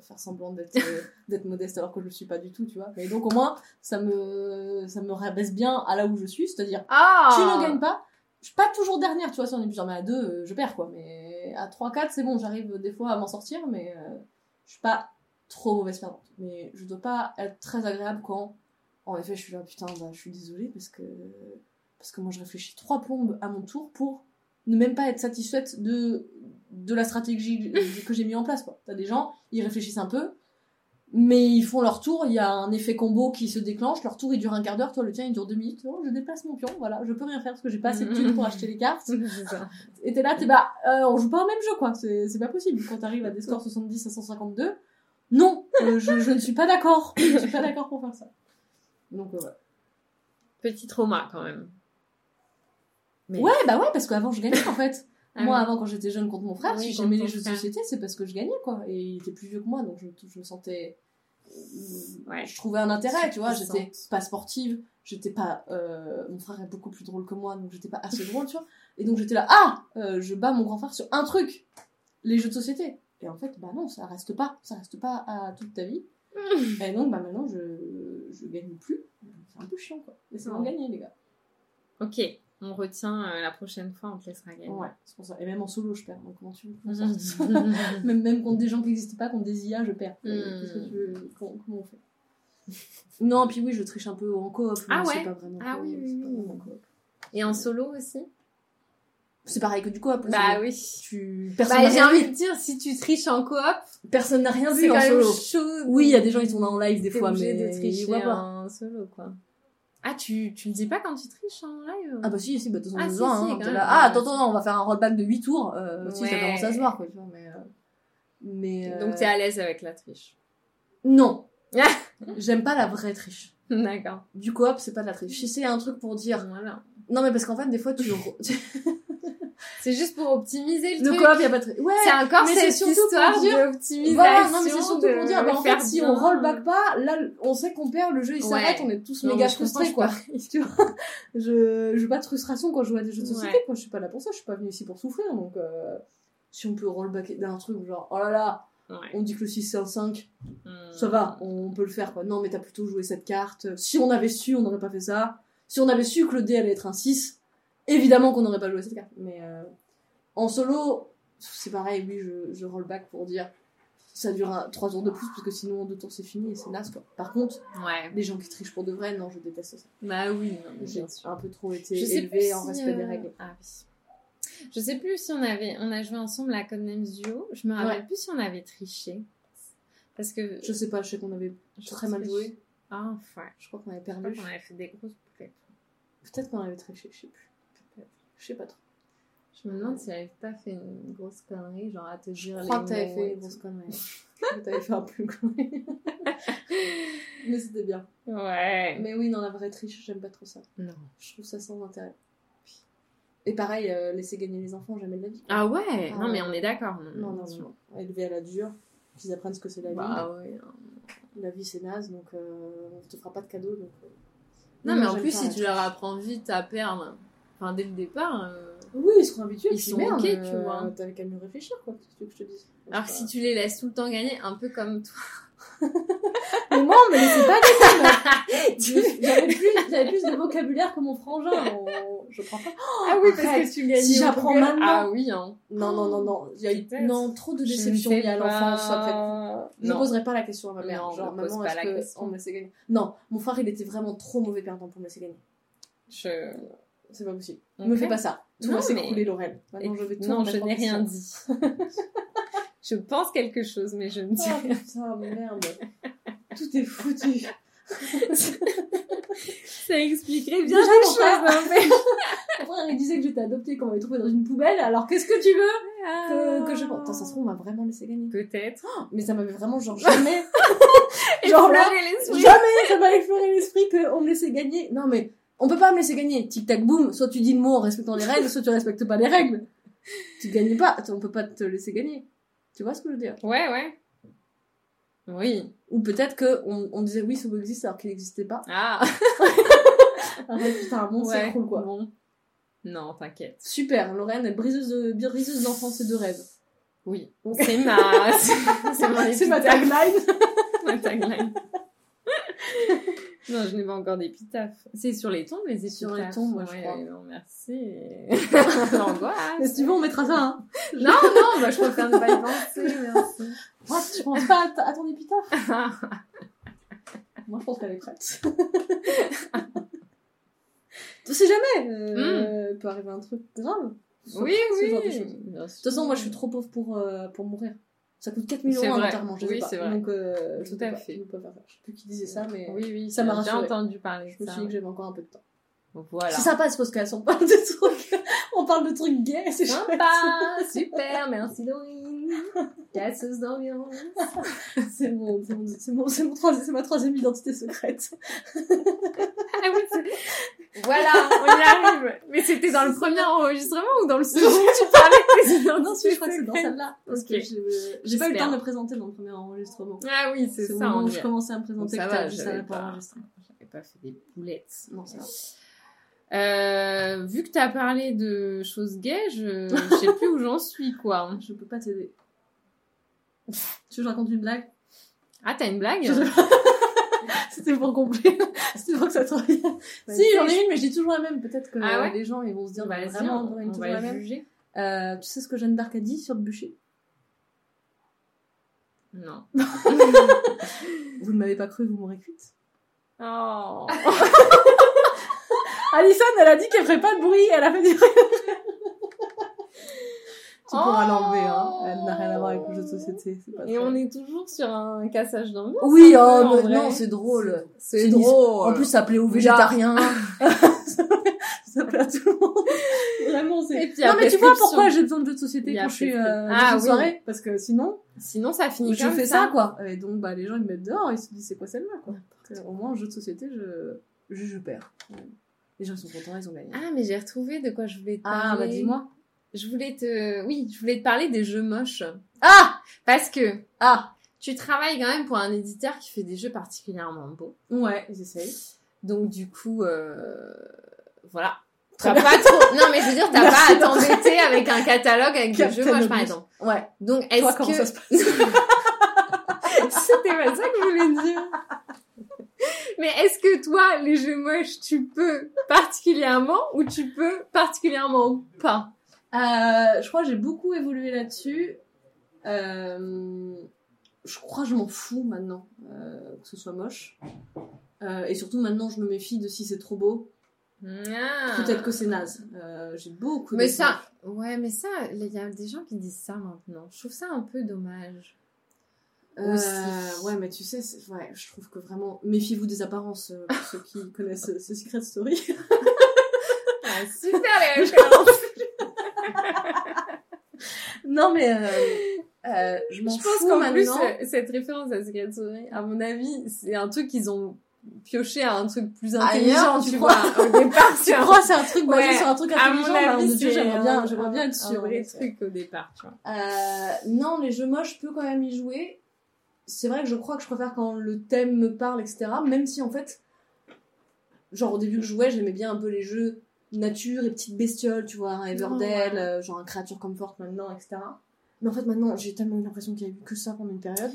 faire semblant d'être [LAUGHS] d'être modeste alors que je le suis pas du tout, tu vois. Mais donc au moins, ça me ça me rabaisse bien à là où je suis, c'est-à-dire Ah tu ne gagnes pas. Je suis pas toujours dernière, tu vois, si on est plusieurs, mais à deux, je perds quoi. Mais à 3, 4, c'est bon, j'arrive des fois à m'en sortir, mais euh, je suis pas trop mauvaise perdante. Mais je dois pas être très agréable quand, en effet, je suis là, putain, bah, je suis désolée parce que parce que moi je réfléchis trois plombes à mon tour pour ne même pas être satisfaite de de la stratégie que j'ai mis en place quoi. T'as des gens, ils réfléchissent un peu, mais ils font leur tour, il y a un effet combo qui se déclenche, leur tour il dure un quart d'heure, toi le tien il dure deux minutes, oh, je déplace mon pion, voilà, je peux rien faire parce que j'ai pas assez de thunes pour acheter les cartes. [LAUGHS] Ça. Et t'es là, t'es bah, euh, on joue pas au même jeu quoi, c'est pas possible. Quand t'arrives à des scores 70 à 152, non, euh, je, je ne suis pas d'accord, je ne suis pas d'accord pour faire ça. Donc euh, ouais. Petit trauma quand même. Mais- Ouais, bah ouais, parce qu'avant je gagnais en fait. [LAUGHS] Ah moi, avant, quand j'étais jeune contre mon frère, Oui, si j'aimais les jeux de société, c'est parce que je gagnais, quoi. Et il était plus vieux que moi, donc je, je me sentais. Ouais. Je trouvais un intérêt, tu vois. J'étais pas sportive, j'étais pas. euh, mon frère est beaucoup plus drôle que moi, donc j'étais pas assez drôle, tu vois. Et donc j'étais là, ah euh, Je bats mon grand frère sur un truc les jeux de société. Et en fait, bah non, ça reste pas. Ça reste pas à toute ta vie. [LAUGHS] Et donc, bah maintenant, je, je gagne plus. C'est un peu chiant, quoi. Laissez-moi Non. gagner, les gars. Ok, on retient euh, la prochaine fois, on te laissera gagner. Ouais, c'est pour ça. Et même en solo, je perds. Donc, comment tu veux [LAUGHS] [LAUGHS] même, même contre des gens qui n'existent pas, contre des IA, je perds. Mm. Qu'est-ce que tu veux comment, comment on fait? Non, puis oui, je triche un peu en coop. Ah ouais? pas vraiment Ah coop, oui, oui, pas coop. Et en solo aussi? C'est pareil que du coop. Bah oui. Tu... Personne Bah, n'a j'ai envie de dire, si tu triches en coop, Personne n'a rien vu quand en même solo. chaud. Oui, il y a des gens, ils sont en live des fois, mais de tricher en solo, quoi. Ah, tu, tu le dis pas quand tu triches en live? Ah bah si, si, bah de toute façon, Ah, si, si, hein. là, ah, attends, attends, on va faire un rollback de 8 tours. Euh, Si, ça commence à se voir, quoi, tu vois, mais... euh, Mais... euh, Donc t'es à l'aise avec la triche. Non. [LAUGHS] J'aime pas la vraie triche. D'accord. Du coop, c'est pas de la triche. Si c'est un truc pour dire... Voilà. Non, mais parce qu'en fait, des fois, tu... [LAUGHS] C'est juste pour optimiser le, Le truc. coop, y a pas de... Ouais C'est encore mais c'est surtout pour histoire dire- d'optimisation. Voilà, non mais c'est surtout pour dire, bah, en fait, si on rollback pas, là, on sait qu'on perd, le jeu il Ouais. s'arrête, on est tous Non, méga frustrés, quoi. [LAUGHS] tu vois? Je, je veux pas de frustration quand je joue à des jeux de société, Ouais. quoi. Je suis pas là pour ça, je suis pas venue ici pour souffrir, donc euh, si on peut rollbacker d'un truc genre, oh là là, Ouais. on dit que le 6 c'est un 5, Hmm. ça va, on peut le faire, quoi. Non, mais t'as plutôt joué cette carte. Si on avait su, on n'aurait pas fait ça. Si on avait su que le dé allait être un 6, évidemment qu'on n'aurait pas joué cette carte. Mais euh, en solo, c'est pareil, oui, je, je rollback pour dire ça dure 3 tours de plus, parce que sinon en 2 tours c'est fini et c'est naze, quoi. Par contre, Ouais. les gens qui trichent pour de vrai, non, je déteste ça. Bah oui, J'ai un peu trop été Je sais élevé plus en si, respect des euh, règles. Ah oui. Je sais plus si on avait, on a joué ensemble à Codenames Duo. Je me rappelle Ouais. plus si on avait triché. Parce que. Je sais pas, je sais qu'on avait je très mal joué. Ah, ouais. Je crois qu'on avait Je crois perdu. qu'on avait fait des grosses boulettes. Peut-être qu'on avait triché, je sais plus. Je sais pas trop. Je me demande si elle avait pas fait une grosse connerie, genre à te dire. Je crois les que t'avais mots fait une grosse connerie. [LAUGHS] T'avais fait un une connerie. [LAUGHS] Mais c'était bien. Ouais. Mais oui, dans la vraie triche, j'aime pas trop ça. Non. Je trouve ça sans intérêt. Et pareil, euh, laisser gagner les enfants, jamais de la vie. Ah ouais? Ah Non, mais on est d'accord. Non, non, non. Élever à la dure, qu'ils apprennent ce que c'est la vie. Bah ouais. La vie, c'est naze, donc euh, on te fera pas de cadeau. Donc, euh, Non, mais en plus, si tu leur apprends vite à perdre, enfin dès le départ. euh, Oui, ils seront habitués. Ils sont merde, ok, tu euh, vois. T'avais qu'à mieux réfléchir, quoi. Que tu veux que je te dise? Alors si tu les laisses tout le temps gagner, un peu comme toi. [LAUGHS] Mais moi, on me laissait pas gagner. [LAUGHS] J'avais plus, j'avais plus de vocabulaire que mon frangin. on- Je crois pas. Ah oui, arrête. que tu gagnais. Si j'apprends maintenant- Ah oui, hein. Non, non, non, non. Il y a eu non, trop de déceptions liées à l'enfance après. Je ne poserai pas la question à ma mère. Non, genre, maman, est-ce la que question. on me laissait gagner? Non, mon frère, il était vraiment trop mauvais perdant pour me laisser gagner. Je... C'est pas possible. Ok. Me fais pas ça. Tout va s'écrouler, Laurel. Maintenant, je vais tout non, je en n'ai rien dit. [LAUGHS] je pense quelque chose, mais je ne dis Oh rien. putain, mais merde. Tout est foutu. [LAUGHS] Ça expliquerait bien mon choses. mais- Mon frère, il disait que j'étais adoptée, qu'on m'avait trouvée dans une poubelle. Alors, qu'est-ce que tu veux que, que je pense? Attends, ça se trouve, on m'a vraiment laissé gagner. Peut-être. Mais ça m'avait vraiment, genre, jamais. [LAUGHS] genre là. Jamais ça m'a effleuré l'esprit qu'on me laissait gagner. Non mais, on peut pas me laisser gagner. Tic tac boum, soit tu dis le mot en respectant les règles, soit tu respectes pas les règles. Tu gagnes pas, on peut pas te laisser gagner. Tu vois ce que je veux dire? Ouais, ouais. Oui. Ou peut-être que on, on disait oui, mot existe alors qu'il n'existait pas. Ah. [LAUGHS] Arrête, putain, un monde ouais. s'écroule quoi. Bon. Non, t'inquiète. Super, Lorraine est briseuse de, briseuse d'enfance et de rêves. Oui. C'est ma... C'est C'est [LAUGHS] [LAUGHS] ma tagline. ma tagline. Non, je n'ai pas encore d'épitaphe. C'est sur les tombes, les épitaphes. Sur les tombes, moi, je crois. Non, merci. [LAUGHS] L'angoisse. Mais si tu veux, on mettra ça, hein. [LAUGHS] Non, non, bah, je préfère ne pas y penser, merci. Moi, tu penses pas à, ton épitaphe [LAUGHS] Moi, je pense qu'elle est prête. tu sais jamais, euh, peut arriver un truc grave. oui, oui. De toute façon, moi, je suis trop pauvre pour, euh, pour mourir. Ça coûte 4000 C'est euros enterrement, je Oui, sais pas. c'est vrai. Donc, euh, je Tout à pas, fait. je peux pas faire ça. Je sais plus qui disait ça, mais Oui, oui, ça m'a j'ai rassurée. entendu parler je me suis dit que j'avais encore un peu de temps. Voilà. C'est sympa ce podcast, on parle de trucs, [LAUGHS] on parle de trucs gays, c'est. Sympa, [LAUGHS] super, merci Dorine. Casseuse d'ambiance. [LAUGHS] C'est mon, c'est mon, c'est mon, c'est mon c'est ma troisième identité secrète. Ah oui, c'est- voilà, on y arrive. Mais c'était dans le premier enregistrement ou dans le second Tu parlais non, je crois que c'est dans celle-là. Parce que j'ai j'ai pas eu le temps de me présenter dans le premier enregistrement. Ah oui, c'est C'est ça. moment où y je commençais à me présenter Ça que va, là pour pas- enregistrer. j'avais pas fait des boulettes. Non, ça va. Euh, vu que t'as parlé de choses gays, je je sais plus où j'en suis, quoi. [LAUGHS] Je peux pas t'aider. tu veux que je raconte une blague? Ah, t'as une blague? [LAUGHS] C'était pour compléter. [LAUGHS] C'était pour que ça te revienne. si, j'en ai une, mais je dis toujours la même. Peut-être que Ah ouais? les gens ils vont se dire Bah, bah, vraiment, on, on, va la même. juger. Euh, tu sais ce que Jeanne d'Arc a dit sur le bûcher? Non. Vous ne m'avez pas cru, vous m'aurez cuite. Oh. Alison, elle a dit qu'elle ferait pas de bruit, elle a fait du bruit. tu pourras Oh. l'enlever, hein. Elle n'a rien à voir avec le jeu de société. Pas Et on est toujours sur un cassage d'ambiance. Oui, oh, mais non, c'est drôle. C'est drôle. En plus, ça plaît aux végétariens. [LAUGHS] ça plaît à tout le monde. Vraiment, c'est. Non, mais tu vois pourquoi j'ai besoin de jeux de société quand je suis euh, Ah, oui. soirée? Parce que sinon, Sinon, ça finit je comme fais ça, quoi. Et donc, bah, les gens, ils me mettent dehors, ils se disent, c'est quoi celle-là, quoi? Euh, Au moins, en jeu de société, je, je, je perds. Ouais. Les gens sont contents, ils ont gagné. Ah, mais j'ai retrouvé de quoi je voulais te Ah, parler. bah, dis-moi. Je voulais te... Oui, je voulais te parler des jeux moches. Ah! Parce que Ah! tu travailles quand même pour un éditeur qui fait des jeux particulièrement beaux. Ouais, j'essaye. Donc, du coup, euh... voilà. T'as pas trop... Non, mais je veux dire, t'as pas à t'embêter avec un catalogue avec des jeux moches, par exemple. Ouais. Donc, est-ce que... [LAUGHS] [LAUGHS] C'était pas ça que je voulais dire. [LAUGHS] Mais est-ce que toi, les jeux moches, tu peux particulièrement ou tu peux particulièrement pas? Euh, je crois que j'ai beaucoup évolué là-dessus. Euh, je crois que je m'en fous maintenant euh, que ce soit moche. Et surtout maintenant, je me méfie de si c'est trop beau. Peut-être que c'est naze. J'ai beaucoup. Ah. Mais ça, ouais, mais ça, il y a des gens qui disent ça maintenant. Je trouve ça un peu dommage. Euh, aussi. ouais, mais tu sais, ouais, je trouve que vraiment méfiez-vous des apparences euh, pour ceux qui [LAUGHS] connaissent euh, ce Secret Story. Ah, super les [LAUGHS] références. non, mais euh, euh, je m'en Je pense fous qu'en plus, maintenant. cette référence à Secret Story, à mon avis, c'est un truc qu'ils ont pioché à un truc plus Ailleurs, intelligent, tu crois vois, au départ. [LAUGHS] Tu crois c'est un truc basé Ouais, sur un truc À mon intelligent avis, mon c'est j'aimerais bien, j'aimerais bien être un sûre. vrai ouais. truc au départ, tu vois. Euh, non, les jeux moches, je peux quand même y jouer. C'est vrai que je crois que je préfère quand le thème me parle, etc. Même si en fait, genre au début que je jouais, j'aimais bien un peu les jeux nature et petites bestioles, tu vois, un ouais. euh, genre un Creature Comfort maintenant, etc. Mais en fait, maintenant, j'ai tellement eu l'impression qu'il y a eu que ça pendant une période.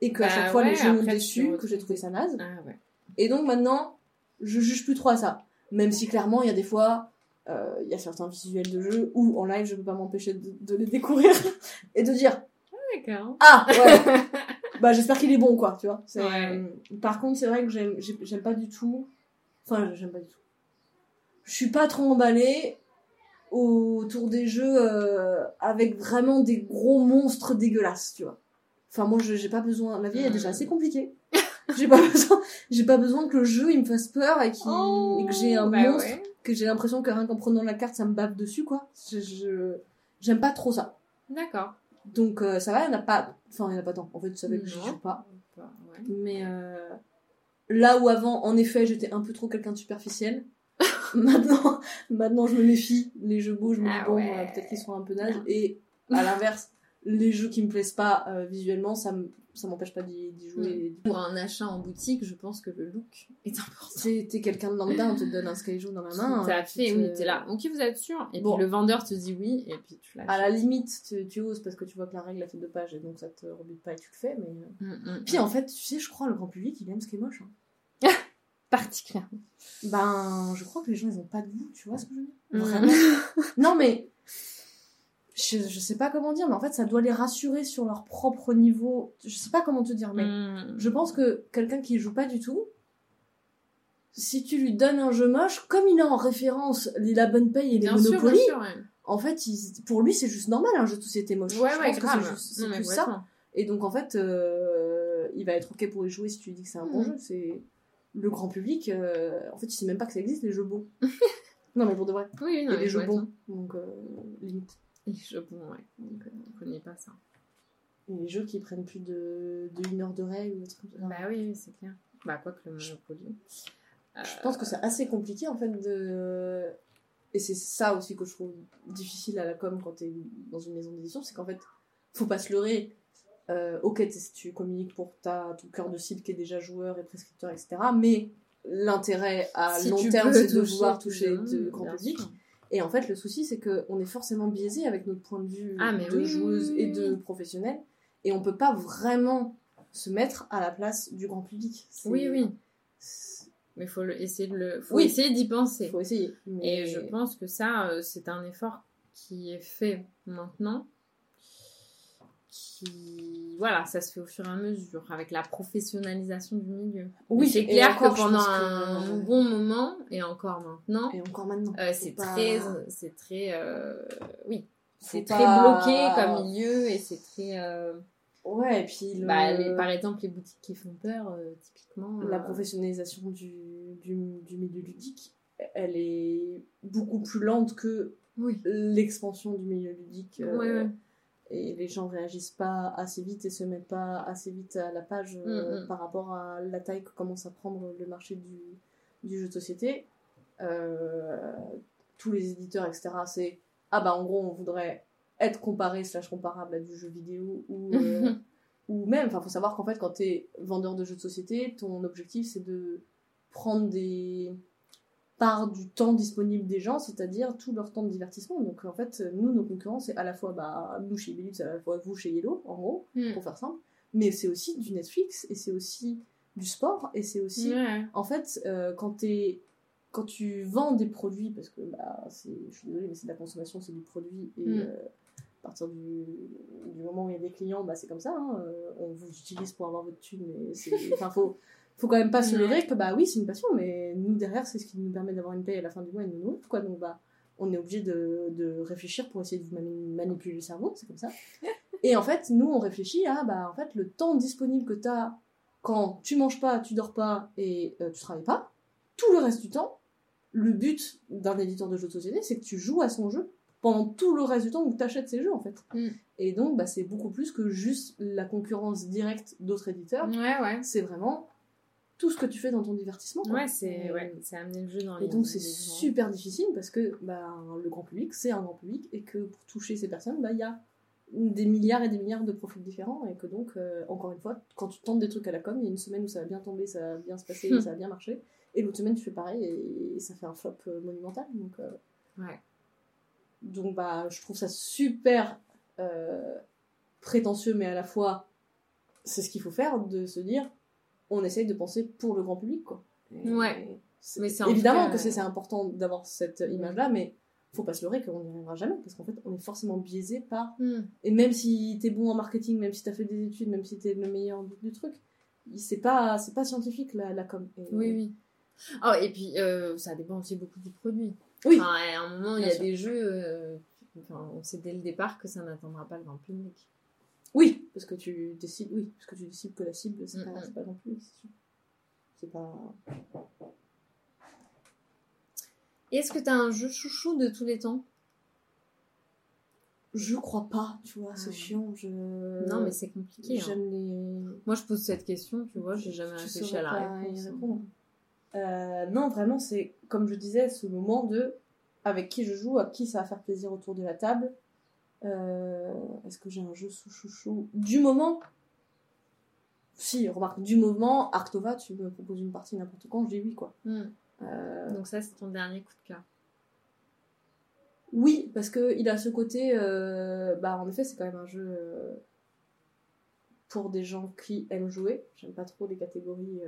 Et qu'à Bah chaque fois, ouais, les jeux m'ont déçu, que j'ai trouvé ça naze. Ah ouais. Et donc maintenant, je juge plus trop à ça. Même si clairement, il y a des fois, euh, il y a certains visuels de jeu où en live, je peux pas m'empêcher de, de les découvrir [LAUGHS] et de dire D'accord. Ah ouais [LAUGHS] Bah j'espère qu'il est bon quoi, tu vois. Ouais. euh, Par contre, c'est vrai que j'aime j'ai- j'aime pas du tout. Enfin, j'aime pas du tout. Je suis pas trop emballée autour des jeux euh, avec vraiment des gros monstres dégueulasses, tu vois. Enfin, moi, je- j'ai pas besoin. La vie est déjà assez compliquée. [LAUGHS] j'ai pas besoin. J'ai pas besoin que le jeu il me fasse peur et, qu'il- et que j'ai un bah monstre ouais. que j'ai l'impression que rien qu'en prenant la carte, ça me bave dessus, quoi. Je j'aime pas trop ça. D'accord. Donc euh, ça va, il y en a pas. Enfin, il y en a pas tant. En fait, tu savais que j'y Non. joue pas. Ouais. Mais euh, là où avant, en effet, j'étais un peu trop quelqu'un de superficiel. [LAUGHS] maintenant, maintenant, je me méfie. Les jeux beaux, je me dis Ah bon, ouais. peut-être qu'ils sont un peu nazes. Et à l'inverse, les jeux qui me plaisent pas euh, visuellement, ça me- ça m'empêche pas d'y jouer. Pour un achat en boutique, je pense que le look est important. T'es quelqu'un de lambda, on te donne un Skyjo dans la main. À euh, fait, tu oui, te- t'es là. Ok, vous êtes sûr Et Bon. puis le vendeur te dit oui, et puis tu l'achètes. À la limite, tu, tu oses parce que tu vois que la règle a fait deux pages et donc ça te rebute pas et tu le fais. Mais euh, Mm, mm. puis en fait, tu sais, je crois le grand public, il aime ce qui est moche. hein. [LAUGHS] particulièrement. Ben, je crois que les gens, ils ont pas de goût, tu vois ce que je veux dire? Mm. Vraiment. non, mais. Je, je sais pas comment dire, mais en fait, ça doit les rassurer sur leur propre niveau. Je sais pas comment te dire, mais Mm. je pense que quelqu'un qui joue pas du tout, si tu lui donnes un jeu moche, comme il a en référence les La Bonne Paye et les Monopoly, ouais. en fait, il- pour lui, c'est juste normal un jeu de société moche. Ouais, je ouais, grave. c'est plus ça. complètement. Et donc, en fait, euh, il va être ok pour y jouer si tu lui dis que c'est un bon Mhm. jeu. C'est le grand public. euh, en fait, il sait même pas que ça existe les jeux beaux. [LAUGHS] non, mais pour de vrai. Oui, non, et les jeux je bons. Donc, euh, limite. Les jeux ouais. Donc, On connaît pas ça. les jeux qui prennent plus de, de une heure de règle ou trucs comme ça. Bah oui, c'est clair. Bah, quoi que le Monopoly. Euh, Je pense que c'est assez compliqué en fait de. Et c'est ça aussi que je trouve difficile à la com quand t'es dans une maison d'édition, c'est qu'en fait, faut pas se leurrer. Euh, ok, tu communiques pour ta, ton cœur de cible qui est déjà joueur et prescripteur, etc. Mais l'intérêt à Si long terme, c'est de plus toucher de grand public. Et en fait, le souci, c'est qu'on est forcément biaisé avec notre point de vue Ah, de oui, joueuse et de professionnelle. Et on peut pas vraiment se mettre à la place du grand public. Oui, oui. Mais faut le- essayer de le, faut Oui. essayer d'y penser. Faut essayer. Mais... Et je pense que ça, euh, c'est un effort qui est fait maintenant. Qui, voilà, ça se fait au fur et à mesure avec la professionnalisation du milieu. Oui, c'est clair encore, que pendant un que- bon moment et encore maintenant, Et encore maintenant. euh, c'est pas- très, c'est très, euh, oui, c'est pas- très bloqué comme milieu et c'est très. euh, Ouais, et puis le- bah, les- par exemple, les boutiques qui font peur, typiquement. la professionnalisation du, du, du milieu ludique, elle est beaucoup plus lente que Oui. l'expansion du milieu ludique. Ouais, ouais. Et les gens réagissent pas assez vite et se mettent pas assez vite à la page euh, Mm, mm. par rapport à la taille que commence à prendre le marché du, du jeu de société. Euh, tous les éditeurs, etc., c'est ah bah en gros on voudrait être comparé slash comparable à du jeu vidéo ou [LAUGHS] euh, ou même enfin faut savoir qu'en fait quand tu es vendeur de jeux de société ton objectif c'est de prendre des parts du temps disponible des gens c'est-à-dire tout leur temps de divertissement donc en fait nous nos concurrents c'est à la fois bah nous chez Belux c'est à la fois vous chez Yellow en gros Mm. pour faire simple mais c'est aussi du Netflix et c'est aussi du sport et c'est aussi en fait, euh, quand, tu vends des produits, parce que bah, c'est- je suis désolée, mais c'est de la consommation, c'est du produit, et Mm. euh, à partir du, du moment où il y a des clients, bah, c'est comme ça, hein, euh, on vous utilise pour avoir votre thune, mais c'est. Enfin, faut, faut quand même pas se leurrer que bah oui, c'est une passion, mais nous derrière, c'est ce qui nous permet d'avoir une paye à la fin du mois et de nous nourrir, quoi. Donc bah, on est obligé de, de réfléchir pour essayer de vous mani- manipuler le cerveau, c'est comme ça. [LAUGHS] Et en fait, nous, on réfléchit à bah, en fait, le temps disponible que tu as quand tu manges pas, tu dors pas et euh, tu travailles pas, tout le reste du temps, le but d'un éditeur de jeux de société, c'est que tu joues à son jeu pendant tout le reste du temps où tu achètes ses jeux, en fait. Mm. Et donc, bah, c'est beaucoup plus que juste la concurrence directe d'autres éditeurs. Ouais, ouais. C'est vraiment tout ce que tu fais dans ton divertissement. quoi. Ouais, c'est ouais, amener le jeu dans les et donc c'est gens. super difficile parce que bah, le grand public, c'est un grand public et que pour toucher ces personnes, bah, il y a des milliards et des milliards de profils différents et que donc, euh, encore une fois, quand tu tentes des trucs à la com, il y a une semaine où ça va bien tomber, ça va bien se passer, Hmm. ça va bien marcher, et l'autre semaine tu fais pareil et, et ça fait un flop euh, monumental. Donc, euh, Ouais. donc bah, je trouve ça super prétentieux, mais à la fois c'est ce qu'il faut faire de se dire on essaye de penser pour le grand public quoi. Et- Ouais. Mais évidemment cas, que c'est c'est important d'avoir cette image là, mais faut pas se leurrer qu'on n'y arrivera jamais parce qu'en fait on est forcément biaisé par Hmm. et même si t'es bon en marketing, même si t'as fait des études, même si t'es le meilleur du, truc, c'est pas c'est pas scientifique la, la com. Et- Oui, oui. Oh, et puis, euh, ça dépend aussi beaucoup du produit. Oui. Enfin, à un moment, il y a sûr. des jeux, euh, enfin, on sait dès le départ que ça n'atteindra pas le grand public. Oui, parce que tu décides, oui, parce que tu décides que la cible, c'est pas, pas non plus, c'est sûr. C'est pas. Et est-ce que t'as un jeu chouchou de tous les temps? Je crois pas, tu vois, c'est Ah. chiant. Je... Non, mais c'est compliqué. hein. Les. Moi, je pose cette question, tu vois, j'ai jamais réfléchi à la réponse. hein. Euh, non, vraiment, c'est comme je disais, ce moment de avec qui je joue, à qui ça va faire plaisir autour de la table. Euh, Est-ce que j'ai un jeu sous chouchou Du moment Si, remarque, du moment, Arctova, tu me proposes une partie n'importe quand, je dis oui, quoi. Hmm. Euh, Donc ça, c'est ton dernier coup de cœur. Oui, parce que il a ce côté. euh, bah, en effet, c'est quand même un jeu pour des gens qui aiment jouer. J'aime pas trop les catégories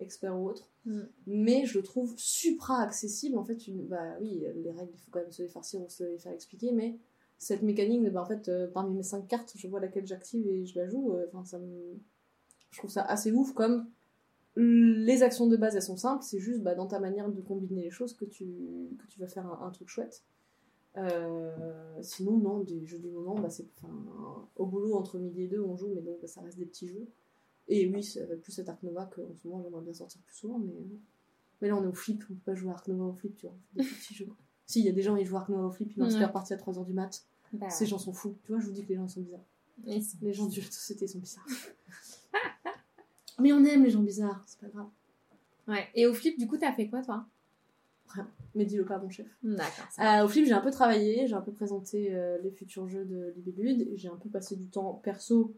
experts ou autres. Mm. Mais je le trouve supra accessible. En fait, une, bah oui, les règles, il faut quand même se les farcir ou se les faire expliquer. Mais cette mécanique, de, bah, en fait, euh, parmi mes 5 cartes, je vois laquelle j'active et je la joue. euh, Enfin, ça me. Je trouve ça assez ouf comme. Les actions de base, elles sont simples, c'est juste bah, dans ta manière de combiner les choses que tu, que tu vas faire un, truc chouette. Euh, sinon, non, des jeux du moment, bah, c'est au boulot entre midi et deux, on joue, mais donc ça reste des petits jeux. Et oui, ça plus cet Ark Nova qu'en ce moment, j'aimerais bien sortir plus souvent, mais, mais là on est au flip, on peut pas jouer à Ark Nova au flip, tu vois, des petits jeux. Si, il y a des gens, ils jouent à Ark Nova au flip, ils lancent Ouais. leur partie à 3h du mat, Bah, ces gens sont fous. Tu vois, je vous dis que les gens sont bizarres. Les gens du jeu de société sont bizarres. [LAUGHS] mais on aime les gens bizarres, c'est pas grave. Ouais. Et au flip, du coup, t'as fait quoi, toi? Mais dis-le pas, mon chef. D'accord. Euh, au flip, j'ai un peu travaillé, j'ai un peu présenté euh, les futurs jeux de Libellude, j'ai un peu passé du temps perso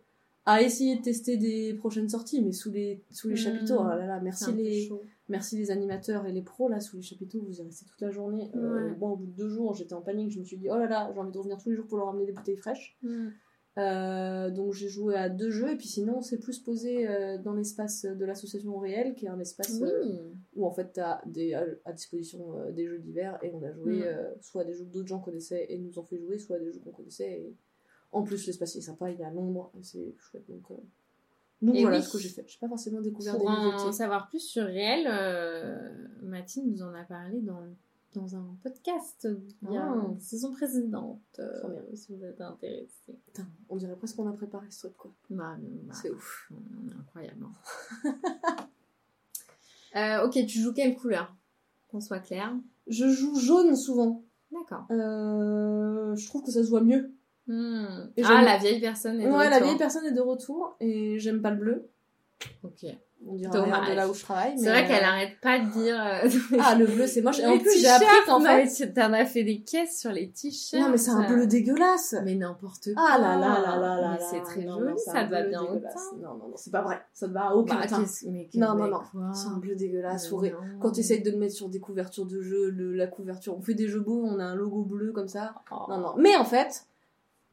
à essayer de tester des prochaines sorties, mais sous les, sous les chapiteaux. Oh là là, merci les, merci les animateurs et les pros, là, sous les chapiteaux, vous y restez toute la journée. Euh, Ouais. moi, au bout de deux jours, j'étais en panique, je me suis dit, oh là là, j'ai envie de revenir tous les jours pour leur ramener des bouteilles fraîches. Mm. Euh, donc j'ai joué à deux jeux, et puis sinon, on s'est plus posé euh, dans l'espace de l'association réelle, qui est un espace euh, où en fait tu as des, à, à disposition euh, des jeux divers et on a joué Mm. euh, soit à des jeux que d'autres gens connaissaient et nous ont fait jouer, soit à des jeux qu'on connaissait. Et... En plus, l'espace est sympa, il est à l'ombre, c'est chouette. Donc, euh, donc voilà oui. ce que j'ai fait. J'ai pas forcément découvert Pour des en nouveautés. savoir plus sur Réel, euh, Mathilde nous en a parlé dans, dans un podcast il y a Ah. une saison précédente, euh, Très bien. si vous êtes intéressé. On dirait presque qu'on a préparé ce truc quoi. Bah, bah, C'est ouf. on est incroyable. hein. [LAUGHS] Euh, ok, tu joues quelle couleur? Qu'on soit clair. Je joue jaune souvent. D'accord. Euh, je trouve que ça se voit mieux. Hmm. Ah, la vieille personne est de Ouais, la retour. vieille personne est de retour et j'aime pas le bleu. Ok. On dirait de là où je travaille. C'est vrai qu'elle euh, arrête pas de dire. euh, [LAUGHS] Ah, le bleu c'est moche. Et en plus, j'ai appris qu'en fait. T'en as fait des caisses sur les t-shirts. Non, mais c'est un bleu dégueulasse. Mais n'importe quoi. Ah là là là là là Mais là. c'est très Non, joli, non, ça te va bien dégueulasse. autant. Non, non, non, c'est pas vrai. Ça te va à aucun Bah, teint. mais Non, non, non. C'est un bleu dégueulasse. Quand tu essayes de le mettre sur des couvertures de jeux, le- la couverture, on fait des jeux beaux, on a un logo bleu comme ça. Oh. Non, non. Mais en fait,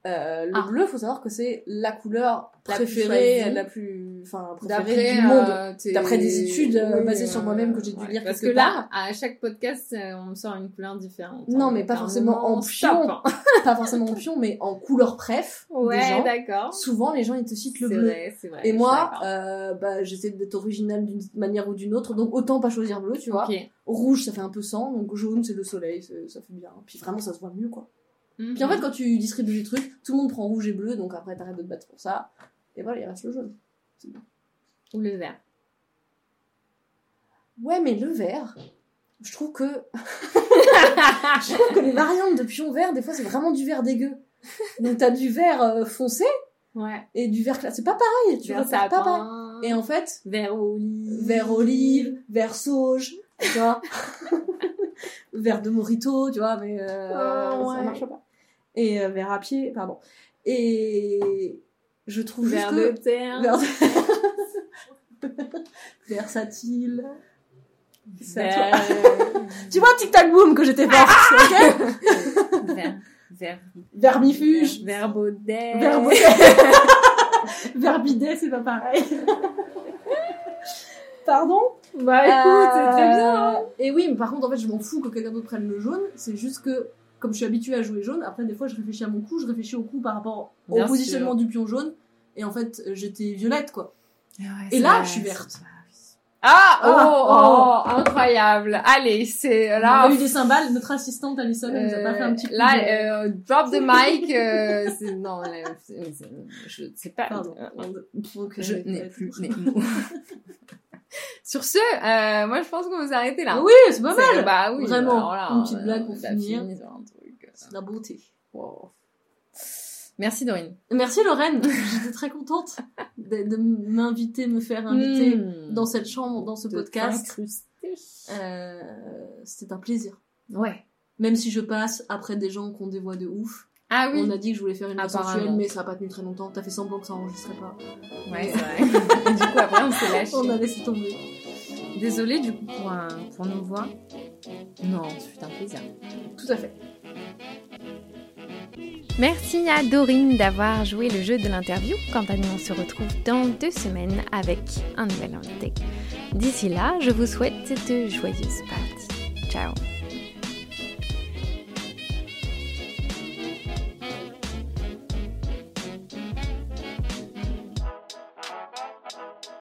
euh, le Ah. bleu, faut savoir que c'est la couleur La préférée, la plus, enfin, préférée D'après du monde. euh, D'après des études, euh, Oui, basées sur moi-même que j'ai dû ouais. lire Parce que là, à chaque podcast, on me sort une couleur différente. Non, hein. mais pas forcément en pion. [LAUGHS] pas forcément en pion, mais en couleur préf. Ouais, d'accord. Souvent, les gens, ils te citent le C'est bleu. vrai, c'est vrai. Et moi, bah, j'essaie d'être originale d'une manière ou d'une autre, donc autant pas choisir bleu, tu vois. Rouge, ça fait un peu sang, donc jaune, c'est le soleil, ça fait bien. Puis vraiment, ça se voit mieux, quoi. Puis en fait, quand tu distribues les trucs, tout le monde prend rouge et bleu, donc après, t'arrêtes de te battre pour ça. Et voilà, il reste le jaune. Ou le vert. Ouais, mais le vert, je trouve que. [LAUGHS] je trouve que les variantes de pion vert, des fois, c'est vraiment du vert dégueu. Donc t'as du vert euh, foncé Ouais. et du vert clair. C'est pas pareil, tu Vert repères pas pareil. Et en fait, Vert olive. vert olive, vert sauge, tu vois. [LAUGHS] vert de morito, tu vois, mais euh, Oh, ça ouais. marche pas. Et euh, vert à pied, pardon. Et je trouve de que... terre. Vert... [LAUGHS] [LAUGHS] versatile. Vert. [LAUGHS] Tu vois, tic tac boom que j'étais forte, ok Vert. Vert. Vermifuge, Vert baudet. vert verbidet, c'est pas pareil. Pardon? Bah écoute, c'est très bien. hein. Euh, Et oui, mais par contre, en fait, je m'en fous que quelqu'un d'autre prenne le jaune. C'est juste que, comme je suis habituée à jouer jaune, après, des fois, je réfléchis à mon coup, je réfléchis au coup par rapport au Bien positionnement sûr. du pion jaune. Et en fait, j'étais violette, quoi. Ouais, Et là, vrai, je suis verte. oui. Ah, oh, Ah, oh, incroyable. Allez, c'est On là. a eu des cymbales, notre assistante Alison, elle nous a pas fait un petit coup Euh, Là, de- euh, drop the mic. euh, c'est- non, là, je sais pas. Pardon. Euh, Je n'ai plus mots. [LAUGHS] Sur ce, euh, moi je pense qu'on va s'arrêter là. Oui, c'est pas mal. Bah oui, Vraiment. alors là, Une petite blague pour on a finir. C'est la beauté. Wow. Merci Dorine. Merci Lorraine, j'étais très contente de, de m'inviter, me faire inviter Mmh. dans cette chambre, dans ce podcast. Euh, C'était un plaisir. Ouais. Même si je passe après des gens qui ont des voix de ouf. Ah oui. On a dit que je voulais faire une sensuelle, mais ça a pas tenu très longtemps. T'as fait semblant que ça enregistrait pas. Ouais, c'est vrai. [LAUGHS] Du coup, après, on s'est lâché. On a laissé tomber. Désolée, du coup, pour, un- pour nos voix. Non, c'est un plaisir. Tout à fait. Merci à Dorine d'avoir joué le jeu de l'interview. Quant à nous, on se retrouve dans deux semaines avec un nouvel invité. D'ici là, je vous souhaite de joyeuses parties. Ciao